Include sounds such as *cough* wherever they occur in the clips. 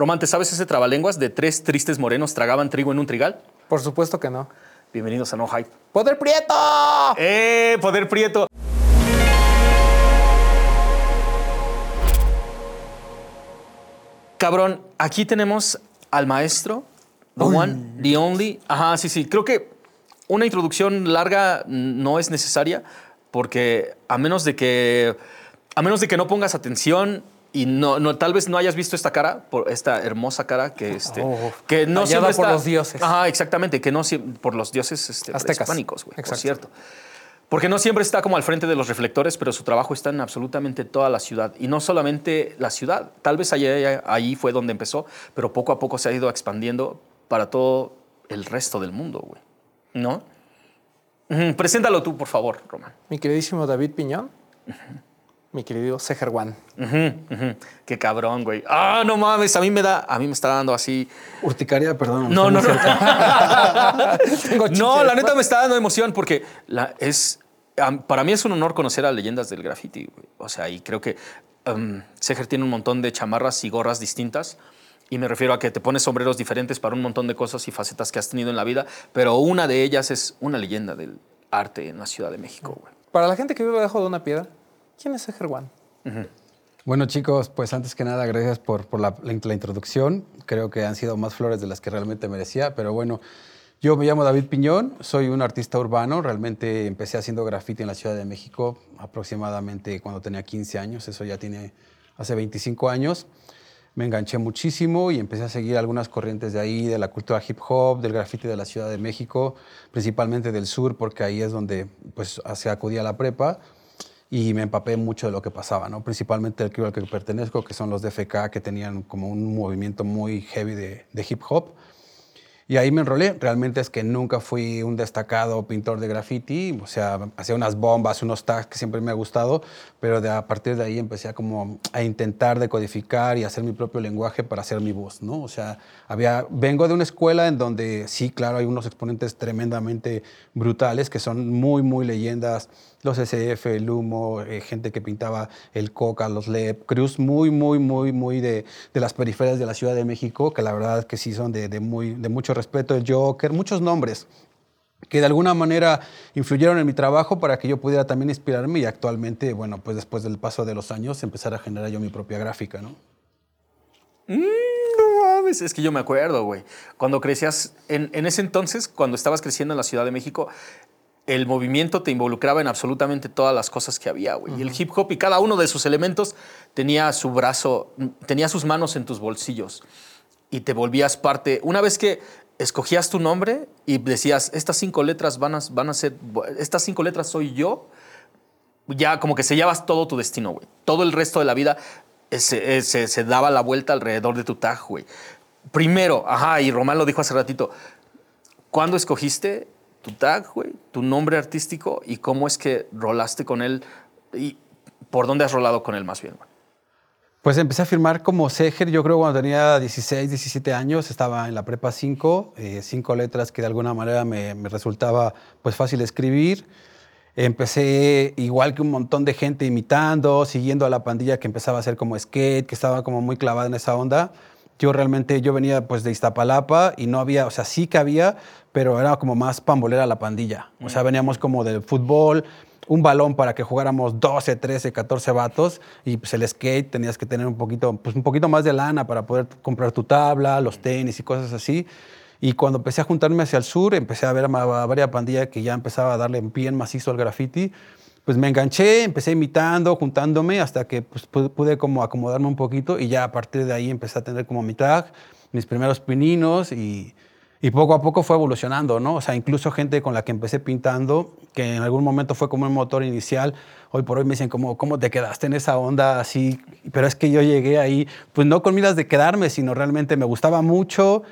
Román, ¿te sabes ese trabalenguas de tres tristes morenos tragaban trigo en un trigal? Por supuesto que no. Bienvenidos a No Hype. ¡Poder Prieto! ¡Eh! Poder Prieto. Cabrón, aquí tenemos al maestro, the one, the only. Ajá, sí, sí. Creo que una introducción larga no es necesaria porque a menos de que, a menos de que no pongas atención y no, no, tal vez no hayas visto esta cara, por esta hermosa cara que, este, Oh, que no siempre por está- los dioses. Ajá, exactamente, que no por los dioses este, Aztecas. prehispánicos, güey, por cierto. Porque no siempre está como al frente de los reflectores, pero su trabajo está en absolutamente toda la ciudad. Y no solamente la ciudad, tal vez ahí, ahí fue donde empezó, pero poco a poco se ha ido expandiendo para todo el resto del mundo, güey. ¿No? Ujú, Preséntalo tú, por favor, Román. Mi queridísimo David Piñón. Mi querido. Ujú, ujú. Qué cabrón, güey. Ah, no mames, a mí me da, a mí me está dando así. Urticaria, perdón. No, no, no. *laughs* Tengo No, la neta me está dando emoción porque la, es, para mí es un honor conocer a leyendas del graffiti. güey. O sea, y creo que um, Seger tiene un montón de chamarras y gorras distintas. Y me refiero a que te pones sombreros diferentes para un montón de cosas y facetas que has tenido en la vida. Pero una de ellas es una leyenda del arte en la Ciudad de México, güey. Para la gente que vive debajo de una piedra, ¿quién es Seher One? Bueno, chicos, pues antes que nada, gracias por, por la, la- la introducción. Creo que han sido más flores de las que realmente merecía, pero bueno, yo me llamo David Piñón, soy un artista urbano. Realmente empecé haciendo graffiti en la Ciudad de México aproximadamente cuando tenía 15 años, eso ya tiene hace 25 años. Me enganché muchísimo y empecé a seguir algunas corrientes de ahí, de la cultura hip hop, del graffiti de la Ciudad de México, principalmente del sur, porque ahí es donde pues, se acudía a la prepa y me empapé mucho de lo que pasaba, ¿no? Principalmente el crew al que pertenezco, que son los DFK, que tenían como un movimiento muy heavy de, de hip hop. Y ahí me enrolé. Realmente es que nunca fui un destacado pintor de graffiti. O sea, hacía unas bombas, unos tags que siempre me ha gustado, pero de, a partir de ahí empecé a, como a intentar decodificar y hacer mi propio lenguaje para hacer mi voz, ¿no? O sea, había, vengo de una escuela en donde sí, claro, hay unos exponentes tremendamente brutales que son muy, muy leyendas. Los SF, el Humo, eh, gente que pintaba el Coca, los LEP, crews muy, muy, muy, muy de, de las periferias de la Ciudad de México, que la verdad que sí son de, de muy, de mucho respeto. El Joker, muchos nombres que de alguna manera influyeron en mi trabajo para que yo pudiera también inspirarme y actualmente, bueno, pues después del paso de los años, empezar a generar yo mi propia gráfica, ¿no? No mames, es que yo me acuerdo, güey. Cuando crecías, en, en ese entonces, cuando estabas creciendo en la Ciudad de México, el movimiento te involucraba en absolutamente todas las cosas que había, güey. Y el hip hop y cada uno de sus elementos tenía su brazo, tenía sus manos en tus bolsillos. Y te volvías parte. Una vez que escogías tu nombre y decías, estas cinco letras van a, van a ser, estas cinco letras soy yo, ya como que sellabas todo tu destino, güey. Todo el resto de la vida eh, se, eh, se- se daba la vuelta alrededor de tu tag, güey. Primero, ajá, y Román lo dijo hace ratito, ¿cuándo escogiste tu tag, güey? Tu nombre artístico y cómo es que rolaste con él y por dónde has rolado con él más bien, güey. Pues empecé a firmar como Seger, yo creo cuando tenía 16, 17 años, estaba en la prepa 5, eh, cinco letras que de alguna manera me, me resultaba pues fácil escribir. Empecé igual que un montón de gente imitando, siguiendo a la pandilla que empezaba a hacer como skate, que estaba como muy clavada en esa onda. Yo realmente, yo venía pues de Iztapalapa y no había, o sea, sí que había, pero era como más pambolera la pandilla. O sea, veníamos como del fútbol, un balón para que jugáramos 12, 13, 14 vatos y pues el skate tenías que tener un poquito, pues un poquito más de lana para poder comprar tu tabla, los tenis y cosas así. Y cuando empecé a juntarme hacia el sur, empecé a ver a varias pandillas que ya empezaba a darle bien macizo al graffiti. Pues me enganché, empecé imitando, juntándome, hasta que pues, pu- pude como acomodarme un poquito y ya a partir de ahí empecé a tener como mi tag, mis primeros pininos y, y poco a poco fue evolucionando, ¿no? O sea, incluso gente con la que empecé pintando, que en algún momento fue como un motor inicial, hoy por hoy me dicen, como, ¿cómo te quedaste en esa onda así? Pero es que yo llegué ahí, pues no con miras de quedarme, sino realmente me gustaba mucho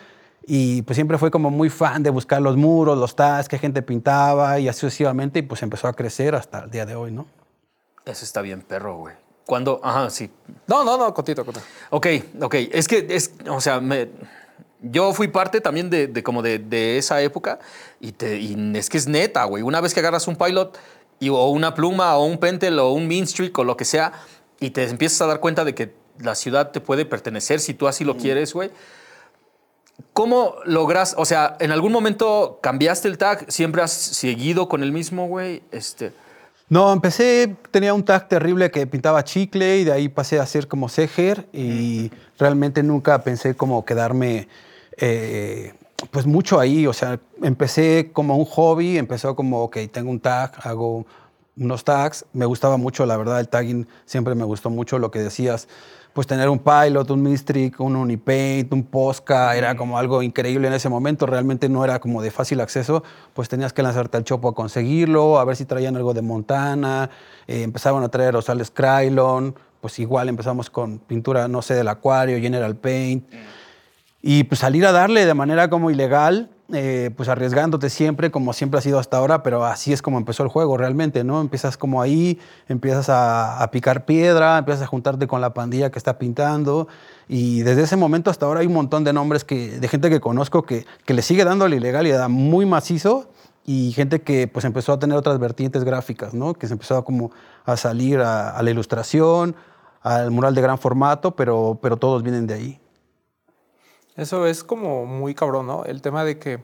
y pues siempre fue como muy fan de buscar los muros, los tags, qué gente pintaba y así sucesivamente y pues empezó a crecer hasta el día de hoy, ¿no? Eso está bien, perro, güey. Cuando, ajá, sí. No, no, no, contito, contito. Ok, ok. Es que, es, o sea, me, yo fui parte también de, de como de, de esa época y, te, y es que es neta, güey. Una vez que agarras un pilot y, o una pluma o un pentel o un mean streak o lo que sea y te empiezas a dar cuenta de que la ciudad te puede pertenecer si tú así lo quieres, güey. ¿Cómo logras, o sea, en algún momento cambiaste el tag, siempre has seguido con el mismo, güey? Este, No, empecé, tenía un tag terrible que pintaba chicle y de ahí pasé a ser como Seger y realmente nunca pensé como quedarme eh, pues mucho ahí, o sea, empecé como un hobby, empezó como, ok, tengo un tag, hago unos tags, me gustaba mucho, la verdad, el tagging siempre me gustó mucho lo que decías, pues tener un pilot, un Mistrick, un Unipaint, un Posca, era como algo increíble en ese momento, realmente no era como de fácil acceso, pues tenías que lanzarte al chopo a conseguirlo, a ver si traían algo de Montana, eh, empezaban a traer Rosales Krylon, pues igual empezamos con pintura, no sé, del acuario, General Paint, y pues salir a darle de manera como ilegal, eh, pues arriesgándote siempre, como siempre ha sido hasta ahora, pero así es como empezó el juego realmente, ¿no? Empiezas como ahí, empiezas a, picar piedra, empiezas a juntarte con la pandilla que está pintando, y desde ese momento hasta ahora hay un montón de nombres que, de gente que conozco que, que le sigue dando la ilegalidad muy macizo, y gente que pues empezó a tener otras vertientes gráficas, ¿no? Que se empezó a como a salir a, a la ilustración, al mural de gran formato, pero, pero todos vienen de ahí. Eso es como muy cabrón, ¿no? El tema de que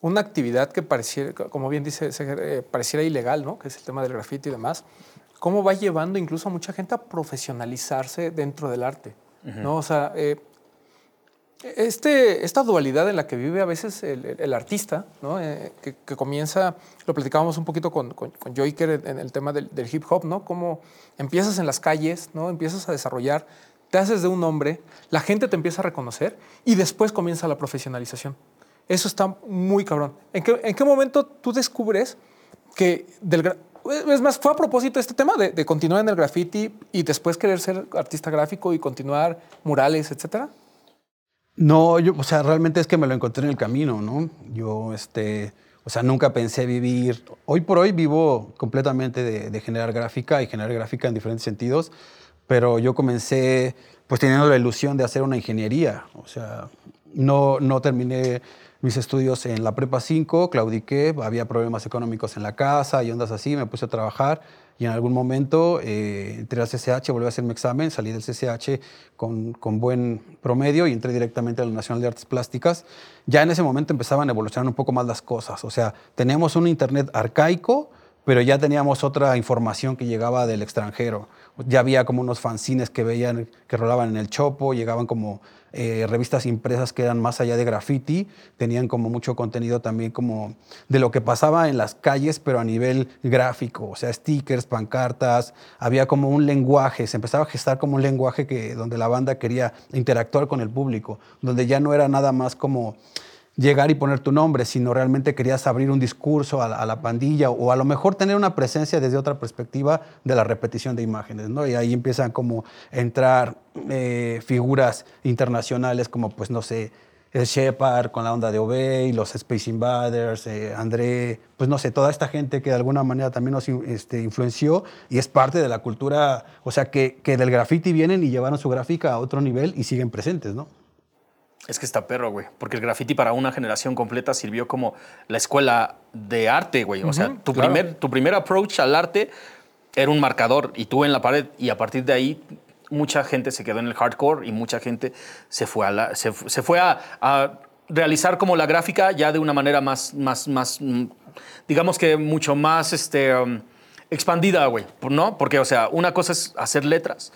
una actividad que pareciera, como bien dice, eh, pareciera ilegal, ¿no? Que es el tema del grafiti y demás, cómo va llevando incluso a mucha gente a profesionalizarse dentro del arte, ¿no? O sea, eh, este, esta dualidad en la que vive a veces el, el- el artista, ¿no? Eh, que, que comienza, lo platicábamos un poquito con, con, con Joiker en, en el tema del, del hip hop, ¿no? Cómo empiezas en las calles, ¿no? Empiezas a desarrollar, te haces de un hombre, la gente te empieza a reconocer y después comienza la profesionalización. Eso está muy cabrón. ¿En qué, en qué momento tú descubres que del... Es más, fue a propósito este tema de, de continuar en el graffiti y después querer ser artista gráfico y continuar murales, etcétera? No, yo, o sea, realmente es que me lo encontré en el camino, ¿no? Yo, este, o sea, nunca pensé vivir. Hoy por hoy vivo completamente de, de generar gráfica y generar gráfica en diferentes sentidos, pero yo comencé, pues, teniendo la ilusión de hacer una ingeniería. O sea, no, no terminé mis estudios en la Prepa 5, claudiqué, había problemas económicos en la casa y ondas así, me puse a trabajar y en algún momento eh, entré al CCH, volví a hacer mi examen, salí del CCH con, con buen promedio y entré directamente a la Nacional de Artes Plásticas. Ya en ese momento empezaban a evolucionar un poco más las cosas, o sea, teníamos un internet arcaico, pero ya teníamos otra información que llegaba del extranjero. Ya había como unos fanzines que veían, que rolaban en el chopo, llegaban como eh, revistas impresas que eran más allá de graffiti, tenían como mucho contenido también como de lo que pasaba en las calles, pero a nivel gráfico, o sea, stickers, pancartas, había como un lenguaje, se empezaba a gestar como un lenguaje que, donde la banda quería interactuar con el público, donde ya no era nada más como llegar y poner tu nombre, sino realmente querías abrir un discurso a la, pandilla o a lo mejor tener una presencia desde otra perspectiva de la repetición de imágenes, ¿no? Y ahí empiezan como a entrar eh, figuras internacionales como, pues, no sé, el Shepard con la onda de Obey, los Space Invaders, eh, André, pues no sé, toda esta gente que de alguna manera también nos este, influenció y es parte de la cultura, o sea, que, que del graffiti vienen y llevaron su gráfica a otro nivel y siguen presentes, ¿no? Es que está perro, güey. Porque el graffiti para una generación completa sirvió como la escuela de arte, güey. O sea, tu, claro. primer, tu primer approach al arte era un marcador y tú en la pared. Y a partir de ahí, mucha gente se quedó en el hardcore y mucha gente se fue a, la- se, fu- se fue a, a realizar como la gráfica ya de una manera más, más, más digamos que mucho más este, um, expandida, güey. ¿No? Porque, o sea, una cosa es hacer letras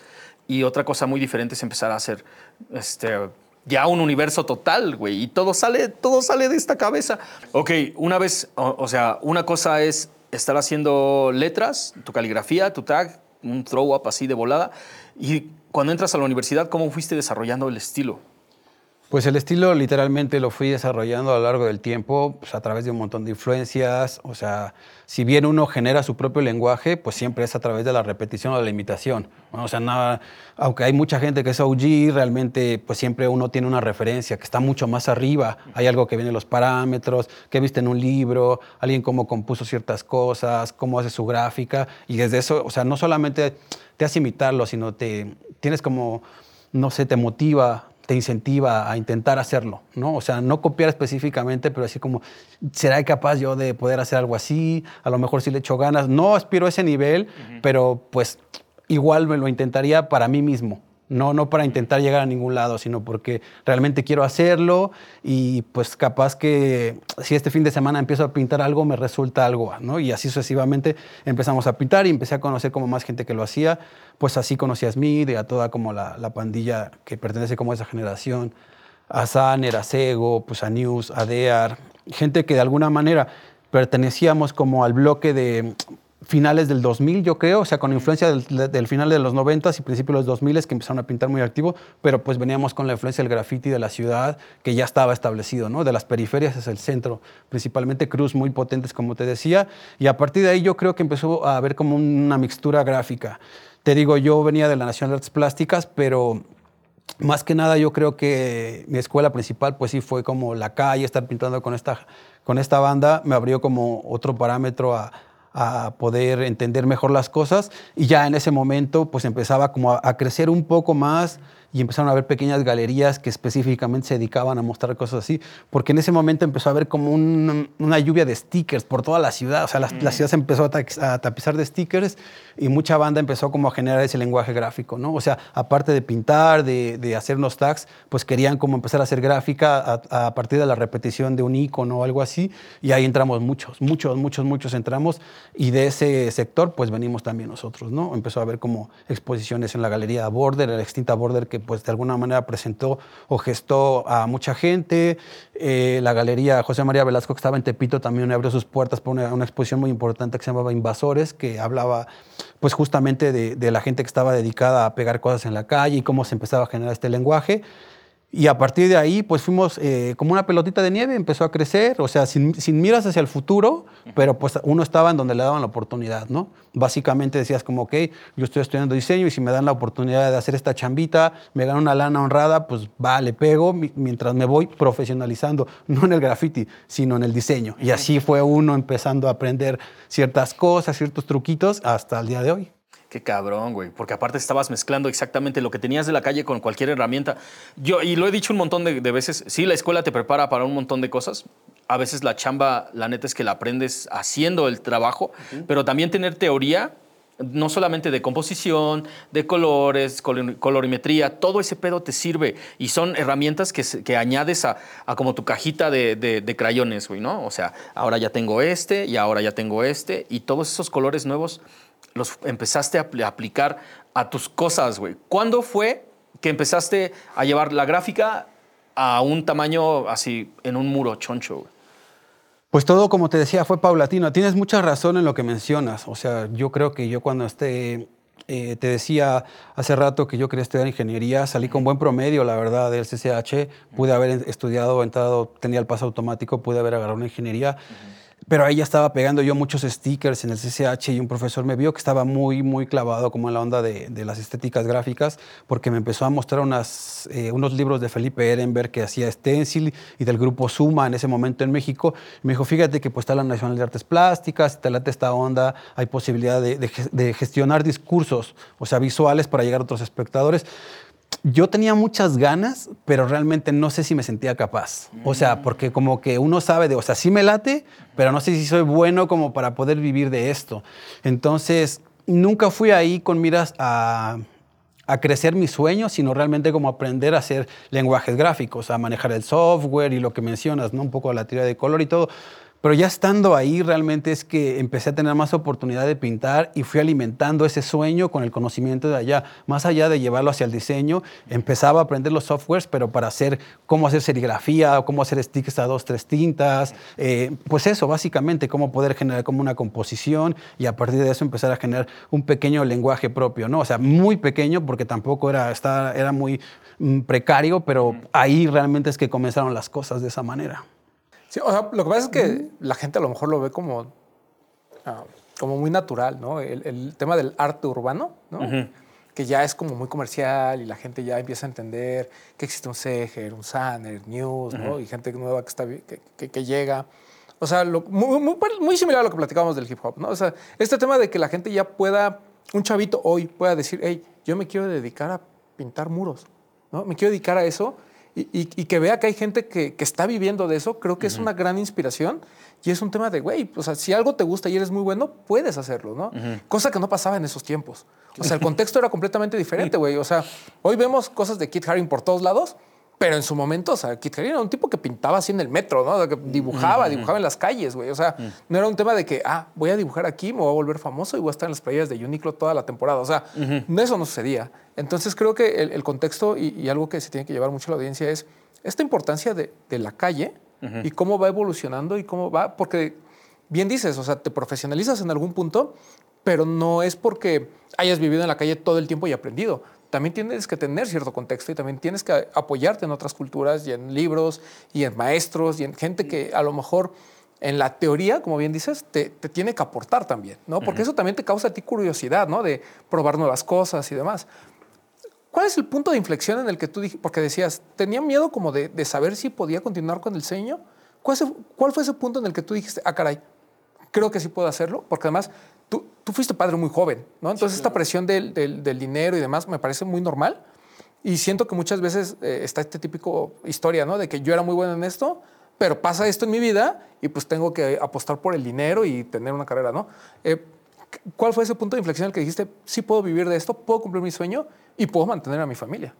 y otra cosa muy diferente es empezar a hacer este, ya un universo total, güey. Y todo sale, todo sale de esta cabeza. Ok, una vez, o, o sea, una cosa es estar haciendo letras, tu caligrafía, tu tag, un throw up así de volada. Y cuando entras a la universidad, ¿cómo fuiste desarrollando el estilo? Pues el estilo literalmente lo fui desarrollando a lo largo del tiempo, pues a través de un montón de influencias. O sea, si bien uno genera su propio lenguaje, pues siempre es a través de la repetición o de la imitación. O sea, nada, aunque hay mucha gente que es OG, realmente pues siempre uno tiene una referencia que está mucho más arriba. Hay algo que viene en los parámetros, que viste en un libro, alguien cómo compuso ciertas cosas, cómo hace su gráfica. Y desde eso, o sea, no solamente te hace imitarlo, sino te tienes como, no sé, te motiva te incentiva a intentar hacerlo, ¿no? O sea, no copiar específicamente, pero así como, ¿será capaz yo de poder hacer algo así? A lo mejor si le echo ganas. No aspiro a ese nivel, pero pues igual me lo intentaría para mí mismo, No, no para intentar llegar a ningún lado, sino porque realmente quiero hacerlo y pues capaz que si este fin de semana empiezo a pintar algo, me resulta algo, ¿no? Y así sucesivamente empezamos a pintar y empecé a conocer como más gente que lo hacía. Pues así conocí a Smith y a toda como la, la pandilla que pertenece como a esa generación. A Sanner, a Sego, pues a News, a Dear. Gente que de alguna manera pertenecíamos como al bloque de finales del 2000, yo creo, o sea, con influencia del, final de los 90 y principios de los 2000 que empezaron a pintar muy activo, pero pues veníamos con la influencia del graffiti de la ciudad que ya estaba establecido, ¿no? De las periferias es el centro, principalmente cruz muy potentes, como te decía, y a partir de ahí yo creo que empezó a haber como una mixtura gráfica. Te digo, yo venía de la Nacional de Artes Plásticas, pero más que nada yo creo que mi escuela principal pues sí fue como la calle, estar pintando con esta, con esta banda, me abrió como otro parámetro a, a poder entender mejor las cosas. Y ya en ese momento pues empezaba como a, a crecer un poco más y empezaron a haber pequeñas galerías que específicamente se dedicaban a mostrar cosas así, porque en ese momento empezó a haber como una lluvia de stickers por toda la ciudad, o sea, la, la ciudad se empezó a, tapizar de stickers y mucha banda empezó como a generar ese lenguaje gráfico, ¿no? O sea, aparte de pintar, de, de hacernos tags, pues querían como empezar a hacer gráfica a, a, partir de la repetición de un icono o algo así, y ahí entramos muchos, muchos, muchos, muchos entramos, y de ese sector pues venimos también nosotros, ¿no? Empezó a haber como exposiciones en la galería Border, la extinta Border que pues de alguna manera presentó o gestó a mucha gente. Eh, la galería José María Velasco, que estaba en Tepito, también abrió sus puertas para una, exposición muy importante que se llamaba Invasores, que hablaba pues justamente de la gente que estaba dedicada a pegar cosas en la calle y cómo se empezaba a generar este lenguaje. Y a partir de ahí, pues fuimos eh, como una pelotita de nieve, empezó a crecer, o sea, sin, sin, miras hacia el futuro, pero pues uno estaba en donde le daban la oportunidad, ¿no? Básicamente decías como, ok, yo estoy estudiando diseño y si me dan la oportunidad de hacer esta chambita, me gano una lana honrada, pues va, le pego mientras me voy profesionalizando, no en el graffiti, sino en el diseño. Y así fue uno empezando a aprender ciertas cosas, ciertos truquitos hasta el día de hoy. Qué cabrón, güey. Porque aparte estabas mezclando exactamente lo que tenías de la calle con cualquier herramienta. Yo, y lo he dicho un montón de, de, veces, sí, la escuela te prepara para un montón de cosas. A veces la chamba, la neta es que la aprendes haciendo el trabajo, uh -huh. pero también tener teoría, no solamente de composición, de colores, color, colorimetría, todo ese pedo te sirve. Y son herramientas que, que añades a, a, como tu cajita de, de, de crayones, güey, ¿no? O sea, ahora ya tengo este y ahora ya tengo este. Y todos esos colores nuevos los empezaste a aplicar a tus cosas, güey. ¿Cuándo fue que empezaste a llevar la gráfica a un tamaño así, en un muro choncho, güey? Pues todo, como te decía, fue paulatino. Tienes mucha razón en lo que mencionas. O sea, yo creo que yo cuando esté, eh, te decía hace rato que yo quería estudiar ingeniería, salí con buen promedio, la verdad, del CCH. Pude haber estudiado, entrado, tenía el paso automático, pude haber agarrado una ingeniería. Uh -huh. Pero ahí ya estaba pegando yo muchos stickers en el CCH y un profesor me vio que estaba muy, muy clavado como en la onda de, las estéticas gráficas porque me empezó a mostrar unas, eh, unos libros de Felipe Ehrenberg que hacía Stencil y del grupo Suma en ese momento en México. Me dijo, fíjate que pues está la Nacional de Artes Plásticas, te late esta onda, hay posibilidad de, de gestionar discursos, o sea, visuales para llegar a otros espectadores yo tenía muchas ganas, pero realmente no sé si me sentía capaz. O sea, porque como que uno sabe de, o sea, sí me late, pero no sé si soy bueno como para poder vivir de esto. Entonces, nunca fui ahí con miras a, a crecer mis sueños, sino realmente como aprender a hacer lenguajes gráficos, a manejar el software y lo que mencionas, ¿no? Un poco la teoría de color y todo. Pero ya estando ahí, realmente es que empecé a tener más oportunidad de pintar y fui alimentando ese sueño con el conocimiento de allá. Más allá de llevarlo hacia el diseño, empezaba a aprender los softwares, pero para hacer cómo hacer serigrafía, cómo hacer stickers a dos, tres tintas. Eh, pues eso, básicamente, cómo poder generar como una composición y a partir de eso empezar a generar un pequeño lenguaje propio, ¿no? O sea, muy pequeño porque tampoco era, estaba, era muy mm, precario, pero ahí realmente es que comenzaron las cosas de esa manera. Sí, o sea, lo que pasa es que la gente a lo mejor lo ve como, uh, como muy natural, ¿no? El, el, tema del arte urbano, ¿no? Uh -huh. Que ya es como muy comercial y la gente ya empieza a entender que existe un Seger, un Sanner, News, uh -huh. ¿no? Y gente nueva que, está, que, que, que llega. O sea, lo, muy, muy, muy, similar a lo que platicábamos del hip hop, ¿no? O sea, este tema de que la gente ya pueda, un chavito hoy pueda decir, hey, yo me quiero dedicar a pintar muros, ¿no? Me quiero dedicar a eso y, y- y que vea que hay gente que, que está viviendo de eso, creo que es una gran inspiración y es un tema de, güey, o sea, si algo te gusta y eres muy bueno, puedes hacerlo, ¿no? Cosa que no pasaba en esos tiempos. O sea, el *laughs* contexto era completamente diferente, güey. O sea, hoy vemos cosas de Kit Haring por todos lados, pero en su momento, o sea, Kit Haring era un tipo que pintaba así en el metro, ¿no? Que dibujaba, dibujaba en las calles, güey. O sea, no era un tema de que, ah, voy a dibujar aquí, me voy a volver famoso y voy a estar en las playas de Uniqlo toda la temporada. O sea, eso no sucedía. Entonces creo que el, el contexto y, y algo que se tiene que llevar mucho a la audiencia es esta importancia de, de la calle y cómo va evolucionando y cómo va, porque bien dices, o sea, te profesionalizas en algún punto, pero no es porque hayas vivido en la calle todo el tiempo y aprendido. También tienes que tener cierto contexto y también tienes que apoyarte en otras culturas y en libros y en maestros y en gente que a lo mejor en la teoría, como bien dices, te, te tiene que aportar también, ¿no? Porque eso también te causa a ti curiosidad, ¿no? De probar nuevas cosas y demás. ¿Cuál es el punto de inflexión en el que tú dijiste, porque decías, tenía miedo como de, de saber si podía continuar con el diseño? ¿Cuál, ¿Cuál fue ese punto en el que tú dijiste, ah, caray, creo que sí puedo hacerlo? Porque además tú, tú fuiste padre muy joven, ¿no? Entonces esta presión del, del- del dinero y demás me parece muy normal. Y siento que muchas veces eh, está este típico historia, ¿no? De que yo era muy bueno en esto, pero pasa esto en mi vida y pues tengo que apostar por el dinero y tener una carrera, ¿no? Eh, ¿Cuál fue ese punto de inflexión en el que dijiste, sí puedo vivir de esto, puedo cumplir mi sueño y puedo mantener a mi familia?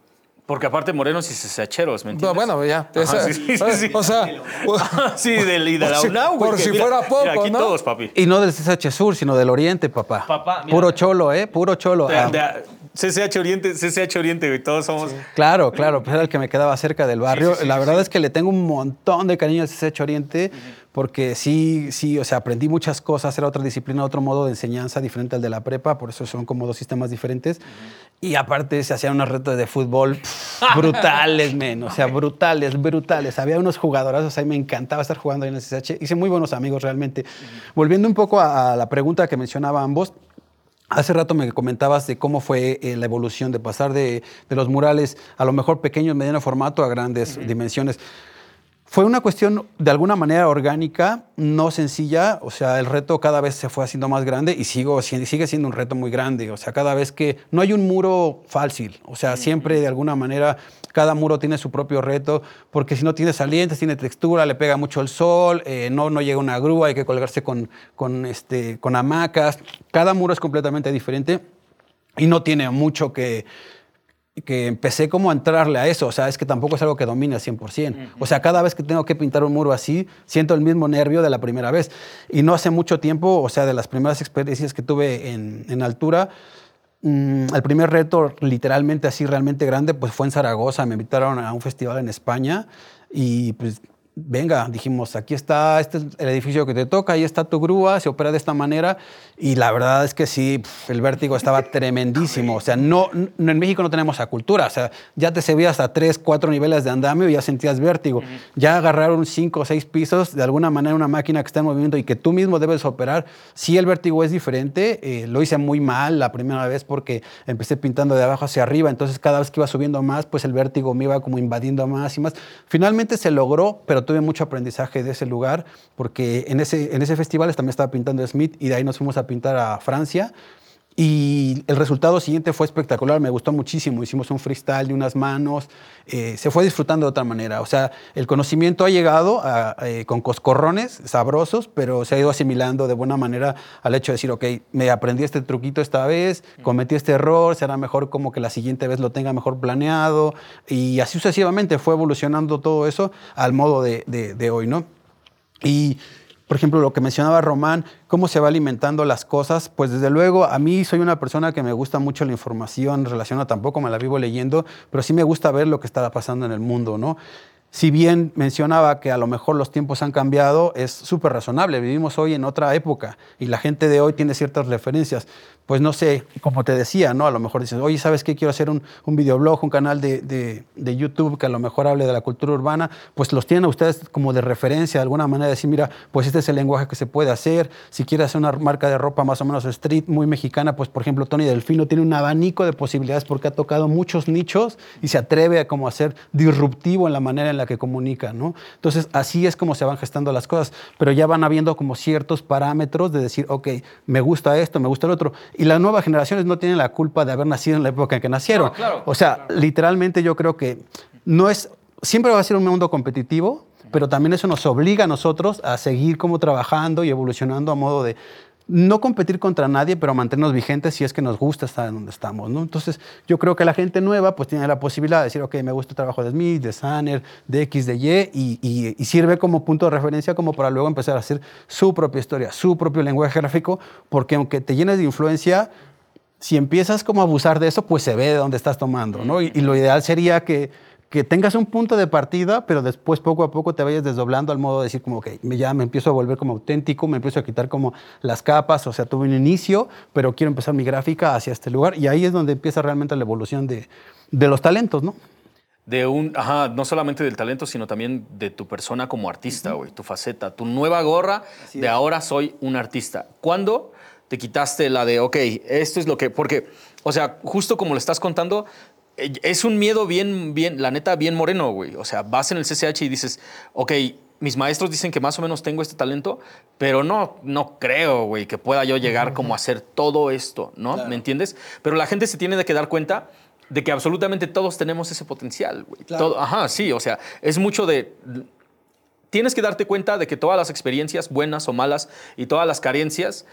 Porque aparte morenos y cesacheros, ¿me entiendes? bueno, ya. esa- sí, sí, sí. O sea, *laughs* sí, del, y de la UNAM, güey, por si mira, fuera poco, mira, aquí ¿no? todos, papi. Y no del CSH Sur, sino del Oriente, papá. Papá, mira. Puro cholo, ¿eh? Puro cholo. De- Ah, de- CCH Oriente, CCH Oriente, güey, todos somos... Claro, claro, pues era el que me quedaba cerca del barrio. La verdad es que le tengo un montón de cariño al CSH Oriente porque sí, sí, o sea, aprendí muchas cosas, era otra disciplina, otro modo de enseñanza diferente al de la prepa, por eso son como dos sistemas diferentes. Y aparte se hacían unos retos de fútbol pff, brutales, *laughs* men, o sea, brutales, brutales. Había unos jugadorazos ahí, me encantaba estar jugando ahí en el CSH. Hice muy buenos amigos realmente. Volviendo un poco a, a la pregunta que mencionaba ambos, Hace rato me comentabas de cómo fue eh, la evolución de pasar de, de los murales a lo mejor pequeños, mediano formato, a grandes dimensiones. Fue una cuestión de alguna manera orgánica, no sencilla, o sea, el reto cada vez se fue haciendo más grande y sigue siendo un reto muy grande, o sea, cada vez que no hay un muro fácil, o sea, siempre de alguna manera cada muro tiene su propio reto, porque si no tiene salientes, tiene textura, le pega mucho el sol, eh, no, llega una grúa, hay que colgarse con, este, con hamacas, cada muro es completamente diferente y no tiene mucho que, que empecé como a entrarle a eso, o sea, es que tampoco es algo que domine al 100%. O sea, cada vez que tengo que pintar un muro así, siento el mismo nervio de la primera vez. Y no hace mucho tiempo, o sea, de las primeras experiencias que tuve en, en altura, mm, el primer reto literalmente así, realmente grande, pues fue en Zaragoza. Me invitaron a un festival en España y pues venga, dijimos, aquí está, este es el edificio que te toca, ahí está tu grúa, se opera de esta manera. Y la verdad es que sí, el vértigo estaba *laughs* tremendísimo. O sea, no, no- en México no tenemos esa cultura. O sea, ya te subías a tres, cuatro niveles de andamio y ya sentías vértigo. Ya agarrar un cinco o seis pisos, de alguna manera una máquina que está en movimiento y que tú mismo debes operar, sí el vértigo es diferente. Eh, lo hice muy mal la primera vez porque empecé pintando de abajo hacia arriba. Entonces cada vez que iba subiendo más, pues el vértigo me iba como invadiendo más y más. Finalmente se logró, pero tuve mucho aprendizaje de ese lugar porque en ese, en ese festival también estaba pintando Smith y de ahí nos fuimos a pintar a Francia. Y el resultado siguiente fue espectacular, me gustó muchísimo. Hicimos un freestyle de unas manos, eh, se fue disfrutando de otra manera. O sea, el conocimiento ha llegado a- eh, con coscorrones sabrosos, pero se ha ido asimilando de buena manera al hecho de decir, ok, me aprendí este truquito esta vez, cometí este error, será mejor como que la siguiente vez lo tenga mejor planeado. Y así sucesivamente fue evolucionando todo eso al modo de, de- de hoy, ¿no? Y, por ejemplo, lo que mencionaba Román, cómo se va alimentando las cosas, pues desde luego a mí soy una persona que me gusta mucho la información, relaciona tampoco me la vivo leyendo, pero sí me gusta ver lo que está pasando en el mundo, ¿no? Si bien mencionaba que a lo mejor los tiempos han cambiado, es súper razonable. Vivimos hoy en otra época y la gente de hoy tiene ciertas referencias. Pues no sé, como te decía, ¿no? A lo mejor dices, oye, ¿sabes qué? Quiero hacer un, un videoblog, un canal de, de- de YouTube que a lo mejor hable de la cultura urbana. Pues los tienen ustedes como de referencia, de alguna manera, decir, mira, pues este es el lenguaje que se puede hacer. Si quieres hacer una marca de ropa más o menos street, muy mexicana, pues por ejemplo, Tony Delfino tiene un abanico de posibilidades porque ha tocado muchos nichos y se atreve a como a ser disruptivo en la manera en la que comunica, ¿no? Entonces, así es como se van gestando las cosas, pero ya van habiendo como ciertos parámetros de decir, ok, me gusta esto, me gusta el otro. Y las nuevas generaciones no tienen la culpa de haber nacido en la época en que nacieron. No, claro. O sea, literalmente yo creo que no es siempre va a ser un mundo competitivo, pero también eso nos obliga a nosotros a seguir como trabajando y evolucionando a modo de no competir contra nadie, pero mantenernos vigentes si es que nos gusta estar en donde estamos. ¿no? Entonces, yo creo que la gente nueva pues tiene la posibilidad de decir, ok, me gusta el trabajo de Smith, de Sanner, de X, de Y, y, sirve como punto de referencia como para luego empezar a hacer su propia historia, su propio lenguaje gráfico, porque aunque te llenes de influencia, si empiezas como a abusar de eso, pues se ve de dónde estás tomando, ¿no? Y lo ideal sería que que tengas un punto de partida, pero después poco a poco te vayas desdoblando al modo de decir como, que ya me empiezo a volver como auténtico, me empiezo a quitar como las capas, o sea, tuve un inicio, pero quiero empezar mi gráfica hacia este lugar y ahí es donde empieza realmente la evolución de, de los talentos, ¿no? De un, ajá, no solamente del talento, sino también de tu persona como artista, güey, tu faceta, tu nueva gorra de ahora soy un artista. ¿Cuándo te quitaste la de, ok, esto es lo que, porque, o sea, justo como lo estás contando, es un miedo bien, bien, la neta, bien moreno, güey. O sea, vas en el CCH y dices, ok, mis maestros dicen que más o menos tengo este talento, pero no, no creo, güey, que pueda yo llegar como a hacer todo esto, ¿no? ¿Me entiendes? Pero la gente se tiene que dar cuenta de que absolutamente todos tenemos ese potencial, güey. ajá, sí, o sea, es mucho de... Tienes que darte cuenta de que todas las experiencias, buenas o malas, y todas las carencias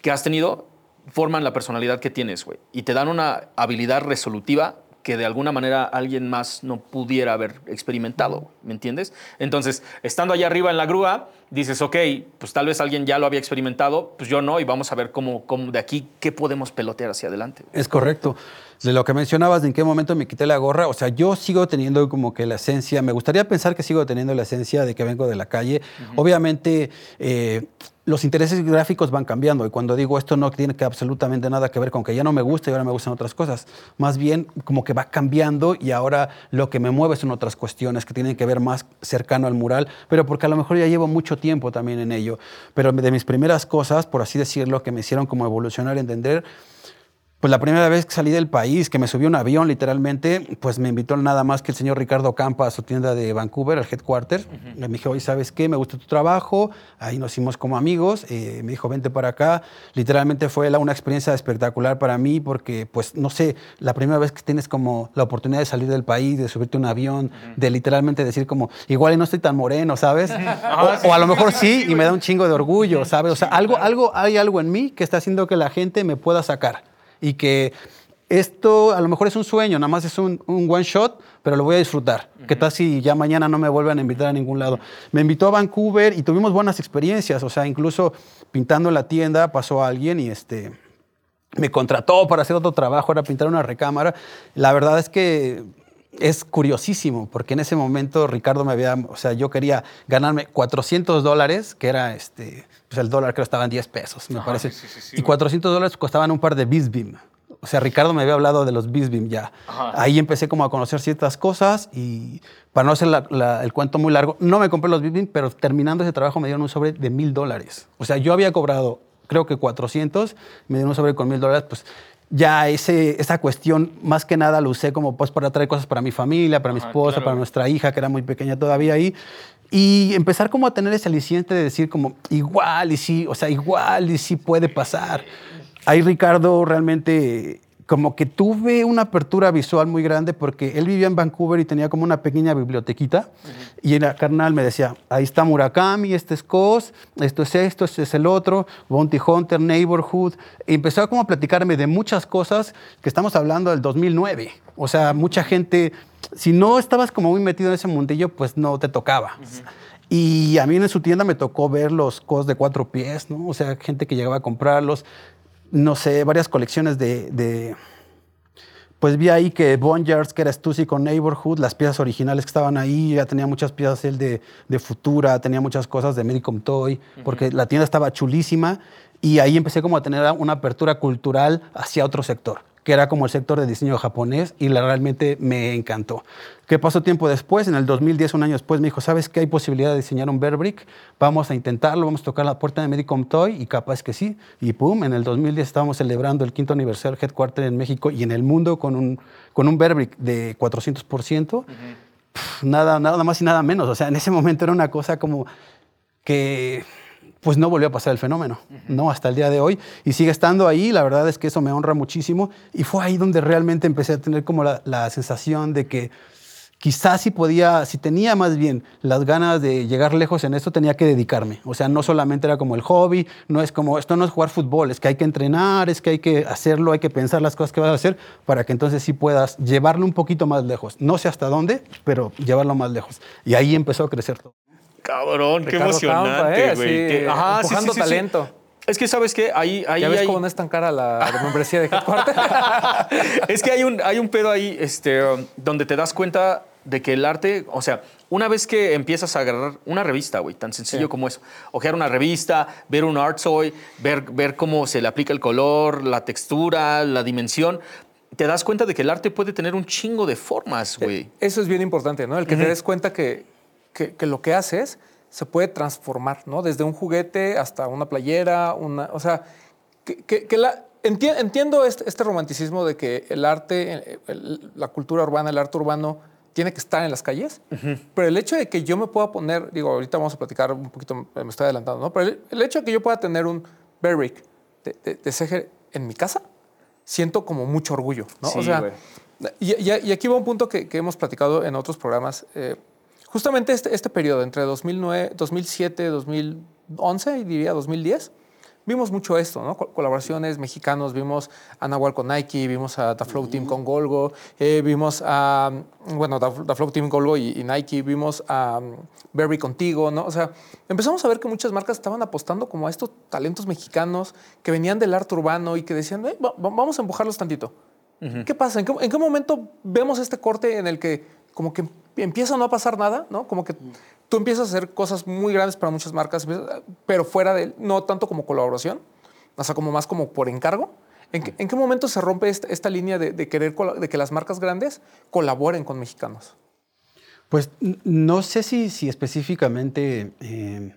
que has tenido, forman la personalidad que tienes, güey. Y te dan una habilidad resolutiva que de alguna manera alguien más no pudiera haber experimentado, ¿me entiendes? Entonces, estando allá arriba en la grúa, dices, ok, pues tal vez alguien ya lo había experimentado, pues yo no, y vamos a ver cómo, cómo de aquí, qué podemos pelotear hacia adelante. Es correcto. De lo que mencionabas, de en qué momento me quité la gorra, o sea, yo sigo teniendo como que la esencia, me gustaría pensar que sigo teniendo la esencia de que vengo de la calle. Obviamente, eh, los intereses gráficos van cambiando y cuando digo esto no tiene que absolutamente nada que ver con que ya no me gusta y ahora me gustan otras cosas. Más bien como que va cambiando y ahora lo que me mueve son otras cuestiones que tienen que ver más cercano al mural, pero porque a lo mejor ya llevo mucho tiempo también en ello. Pero de mis primeras cosas, por así decirlo, que me hicieron como evolucionar, entender, pues la primera vez que salí del país, que me subió un avión literalmente, pues me invitó nada más que el señor Ricardo Campa a su tienda de Vancouver, al headquarter. Me dijo, oye, ¿sabes qué? Me gusta tu trabajo. Ahí nos hicimos como amigos. Eh, me dijo, vente para acá. Literalmente fue una experiencia espectacular para mí porque, pues, no sé, la primera vez que tienes como la oportunidad de salir del país, de subirte a un avión, de literalmente decir como, igual no estoy tan moreno, ¿sabes? *laughs* o, o, a lo mejor sí *laughs* y me da un chingo de orgullo, ¿sabes? O sea, algo, algo, hay algo en mí que está haciendo que la gente me pueda sacar y que esto a lo mejor es un sueño, nada más es un, one shot, pero lo voy a disfrutar. ¿Qué tal si ya mañana no me vuelven a invitar a ningún lado? Me invitó a Vancouver y tuvimos buenas experiencias, o sea, incluso pintando en la tienda pasó alguien y este me contrató para hacer otro trabajo, era pintar una recámara. La verdad es que es curiosísimo, porque en ese momento Ricardo me había, o sea, yo quería ganarme 400 dólares, que era este, pues el dólar creo estaba en 10 pesos, me parece. y 400 dólares costaban un par de Bisbim. O sea, Ricardo me había hablado de los Bisbim ya. Ahí empecé como a conocer ciertas cosas y para no hacer el cuento muy largo, no me compré los Bisbim, pero terminando ese trabajo me dieron un sobre de mil dólares. O sea, yo había cobrado creo que 400, me dieron un sobre con mil dólares, pues ya ese, esa cuestión más que nada lo usé como pues para traer cosas para mi familia, para mi esposa, para nuestra hija que era muy pequeña todavía ahí. Y empezar como a tener ese aliciente de decir como igual y sí, o sea, igual y sí puede pasar. Ahí Ricardo realmente como que tuve una apertura visual muy grande porque él vivía en Vancouver y tenía como una pequeña bibliotequita y en la carnal me decía, ahí está Murakami, este es Cos, esto es esto, este es el otro, Bounty Hunter, Neighborhood. Y empezó como a platicarme de muchas cosas que estamos hablando del 2009. O sea, mucha gente, si no estabas como muy metido en ese mundillo, pues no te tocaba. Y a mí en su tienda me tocó ver los cos de cuatro pies, ¿no? O sea, gente que llegaba a comprarlos no sé, varias colecciones de, pues vi ahí que Boneyards, que era Stussy con Neighborhood, las piezas originales que estaban ahí, ya tenía muchas piezas él de, de Futura, tenía muchas cosas de Medicom Toy, porque la tienda estaba chulísima y ahí empecé como a tener una apertura cultural hacia otro sector que era como el sector de diseño japonés y realmente me encantó. ¿Qué pasó tiempo después? En el 2010, un año después, me dijo, ¿sabes que hay posibilidad de diseñar un Bear Brick? Vamos a intentarlo, vamos a tocar la puerta de Medicom Toy y capaz que sí. Y pum, en el 2010 estábamos celebrando el quinto aniversario del Headquarter en México y en el mundo con un, con un Bear Brick de 400%. nada, nada más y nada menos. O sea, en ese momento era una cosa como que pues no volvió a pasar el fenómeno, ¿no? Hasta el día de hoy. Y sigue estando ahí, la verdad es que eso me honra muchísimo. Y fue ahí donde realmente empecé a tener como la, sensación de que quizás si podía, si tenía más bien las ganas de llegar lejos en esto, tenía que dedicarme. O sea, no solamente era como el hobby, no es como, esto no es jugar fútbol, es que hay que entrenar, es que hay que hacerlo, hay que pensar las cosas que vas a hacer para que entonces sí puedas llevarlo un poquito más lejos. No sé hasta dónde, pero llevarlo más lejos. Y ahí empezó a crecer todo. Cabrón, qué emocionante, ¿eh? güey. Que- ajá, sí, empujando sí, sí, sí. talento. Es que, ¿sabes qué? Ahí, ahí ¿Ya ves hay- cómo no es tan cara la membresía de Headquarter? *laughs* es que hay un, hay un pedo ahí este, donde te das cuenta de que el arte, o sea, una vez que empiezas a agarrar una revista, güey, tan sencillo Sí. como eso, ojear una revista, ver un artsoy, ver, ver cómo se le aplica el color, la textura, la dimensión, te das cuenta de que el arte puede tener un chingo de formas, güey. Eso es bien importante, ¿no? El que te des cuenta que, que- que lo que haces se puede transformar, ¿no? Desde un juguete hasta una playera, una, o sea, que, que- que la, enti- entiendo este, este romanticismo de que el arte, el- la cultura urbana, el arte urbano tiene que estar en las calles, pero el hecho de que yo me pueda poner, digo, ahorita vamos a platicar un poquito, me estoy adelantando, ¿no? Pero el, el hecho de que yo pueda tener un Berwick de, de, de CG en mi casa, siento como mucho orgullo, ¿no? Sí, o sea, y aquí va un punto que, que hemos platicado en otros programas. eh, justamente este, este periodo, entre 2009, 2007, 2011 y diría 2010, vimos mucho esto, ¿no? Co- Colaboraciones mexicanos, vimos a Nahual con Nike, vimos a The Flow Team con Golgo, eh, vimos a, bueno, The, Flow Team Golgo y, y Nike, vimos a um, Berry contigo, ¿no? O sea, empezamos a ver que muchas marcas estaban apostando como a estos talentos mexicanos que venían del arte urbano y que decían, "Eh, va- va- vamos a empujarlos tantito. ¿Qué pasa? ¿En qué, en qué momento vemos este corte en el que como que empieza no a pasar nada, ¿no? Como que tú empiezas a hacer cosas muy grandes para muchas marcas, pero fuera de, no tanto como colaboración, o sea, como más como por encargo. ¿En qué, en qué momento se rompe esta, línea de, querer, de que las marcas grandes colaboren con mexicanos? Pues no sé si, si específicamente eh,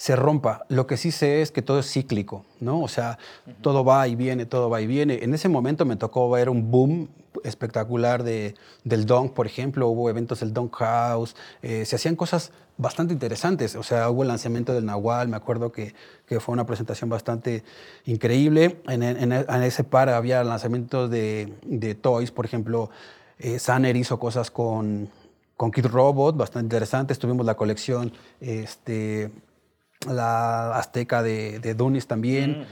se rompa. Lo que sí sé es que todo es cíclico, ¿no? O sea, todo va y viene, todo va y viene. En ese momento me tocó ver un boom espectacular de, del Dunk, por ejemplo. Hubo eventos del Dunk House. eh, se hacían cosas bastante interesantes. O sea, hubo el lanzamiento del Nahual. Me acuerdo que, que fue una presentación bastante increíble. En, en- ese par había lanzamientos de, de toys, por ejemplo. Eh, hizo cosas con, con Kid Robot, bastante interesantes. Tuvimos la colección este, la Azteca de, de Dunis también,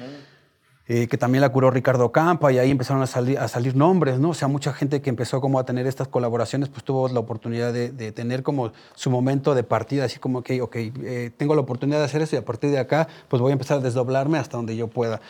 eh, que también la curó Ricardo Campa, y ahí empezaron a salir, a salir nombres, ¿no? O sea, mucha gente que empezó como a tener estas colaboraciones, pues tuvo la oportunidad de, de tener como su momento de partida, así como que, ok, eh, tengo la oportunidad de hacer eso y a partir de acá, pues voy a empezar a desdoblarme hasta donde yo pueda.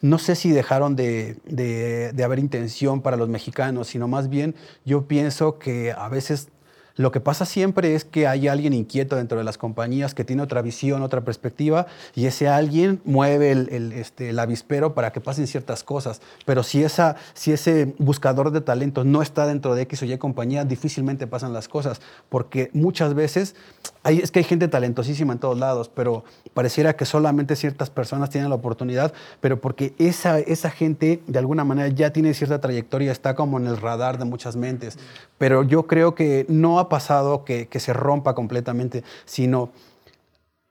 No sé si dejaron de, de- de haber intención para los mexicanos, sino más bien yo pienso que a veces lo que pasa siempre es que hay alguien inquieto dentro de las compañías que tiene otra visión, otra perspectiva, y ese alguien mueve el, el, este, el avispero para que pasen ciertas cosas. Pero si, esa, si ese buscador de talento no está dentro de X o Y compañía, difícilmente pasan las cosas, porque muchas veces hay, es que hay gente talentosísima en todos lados, pero pareciera que solamente ciertas personas tienen la oportunidad, pero porque esa, esa gente de alguna manera ya tiene cierta trayectoria, está como en el radar de muchas mentes. Pero yo creo que no ha pasado que, se rompa completamente, sino,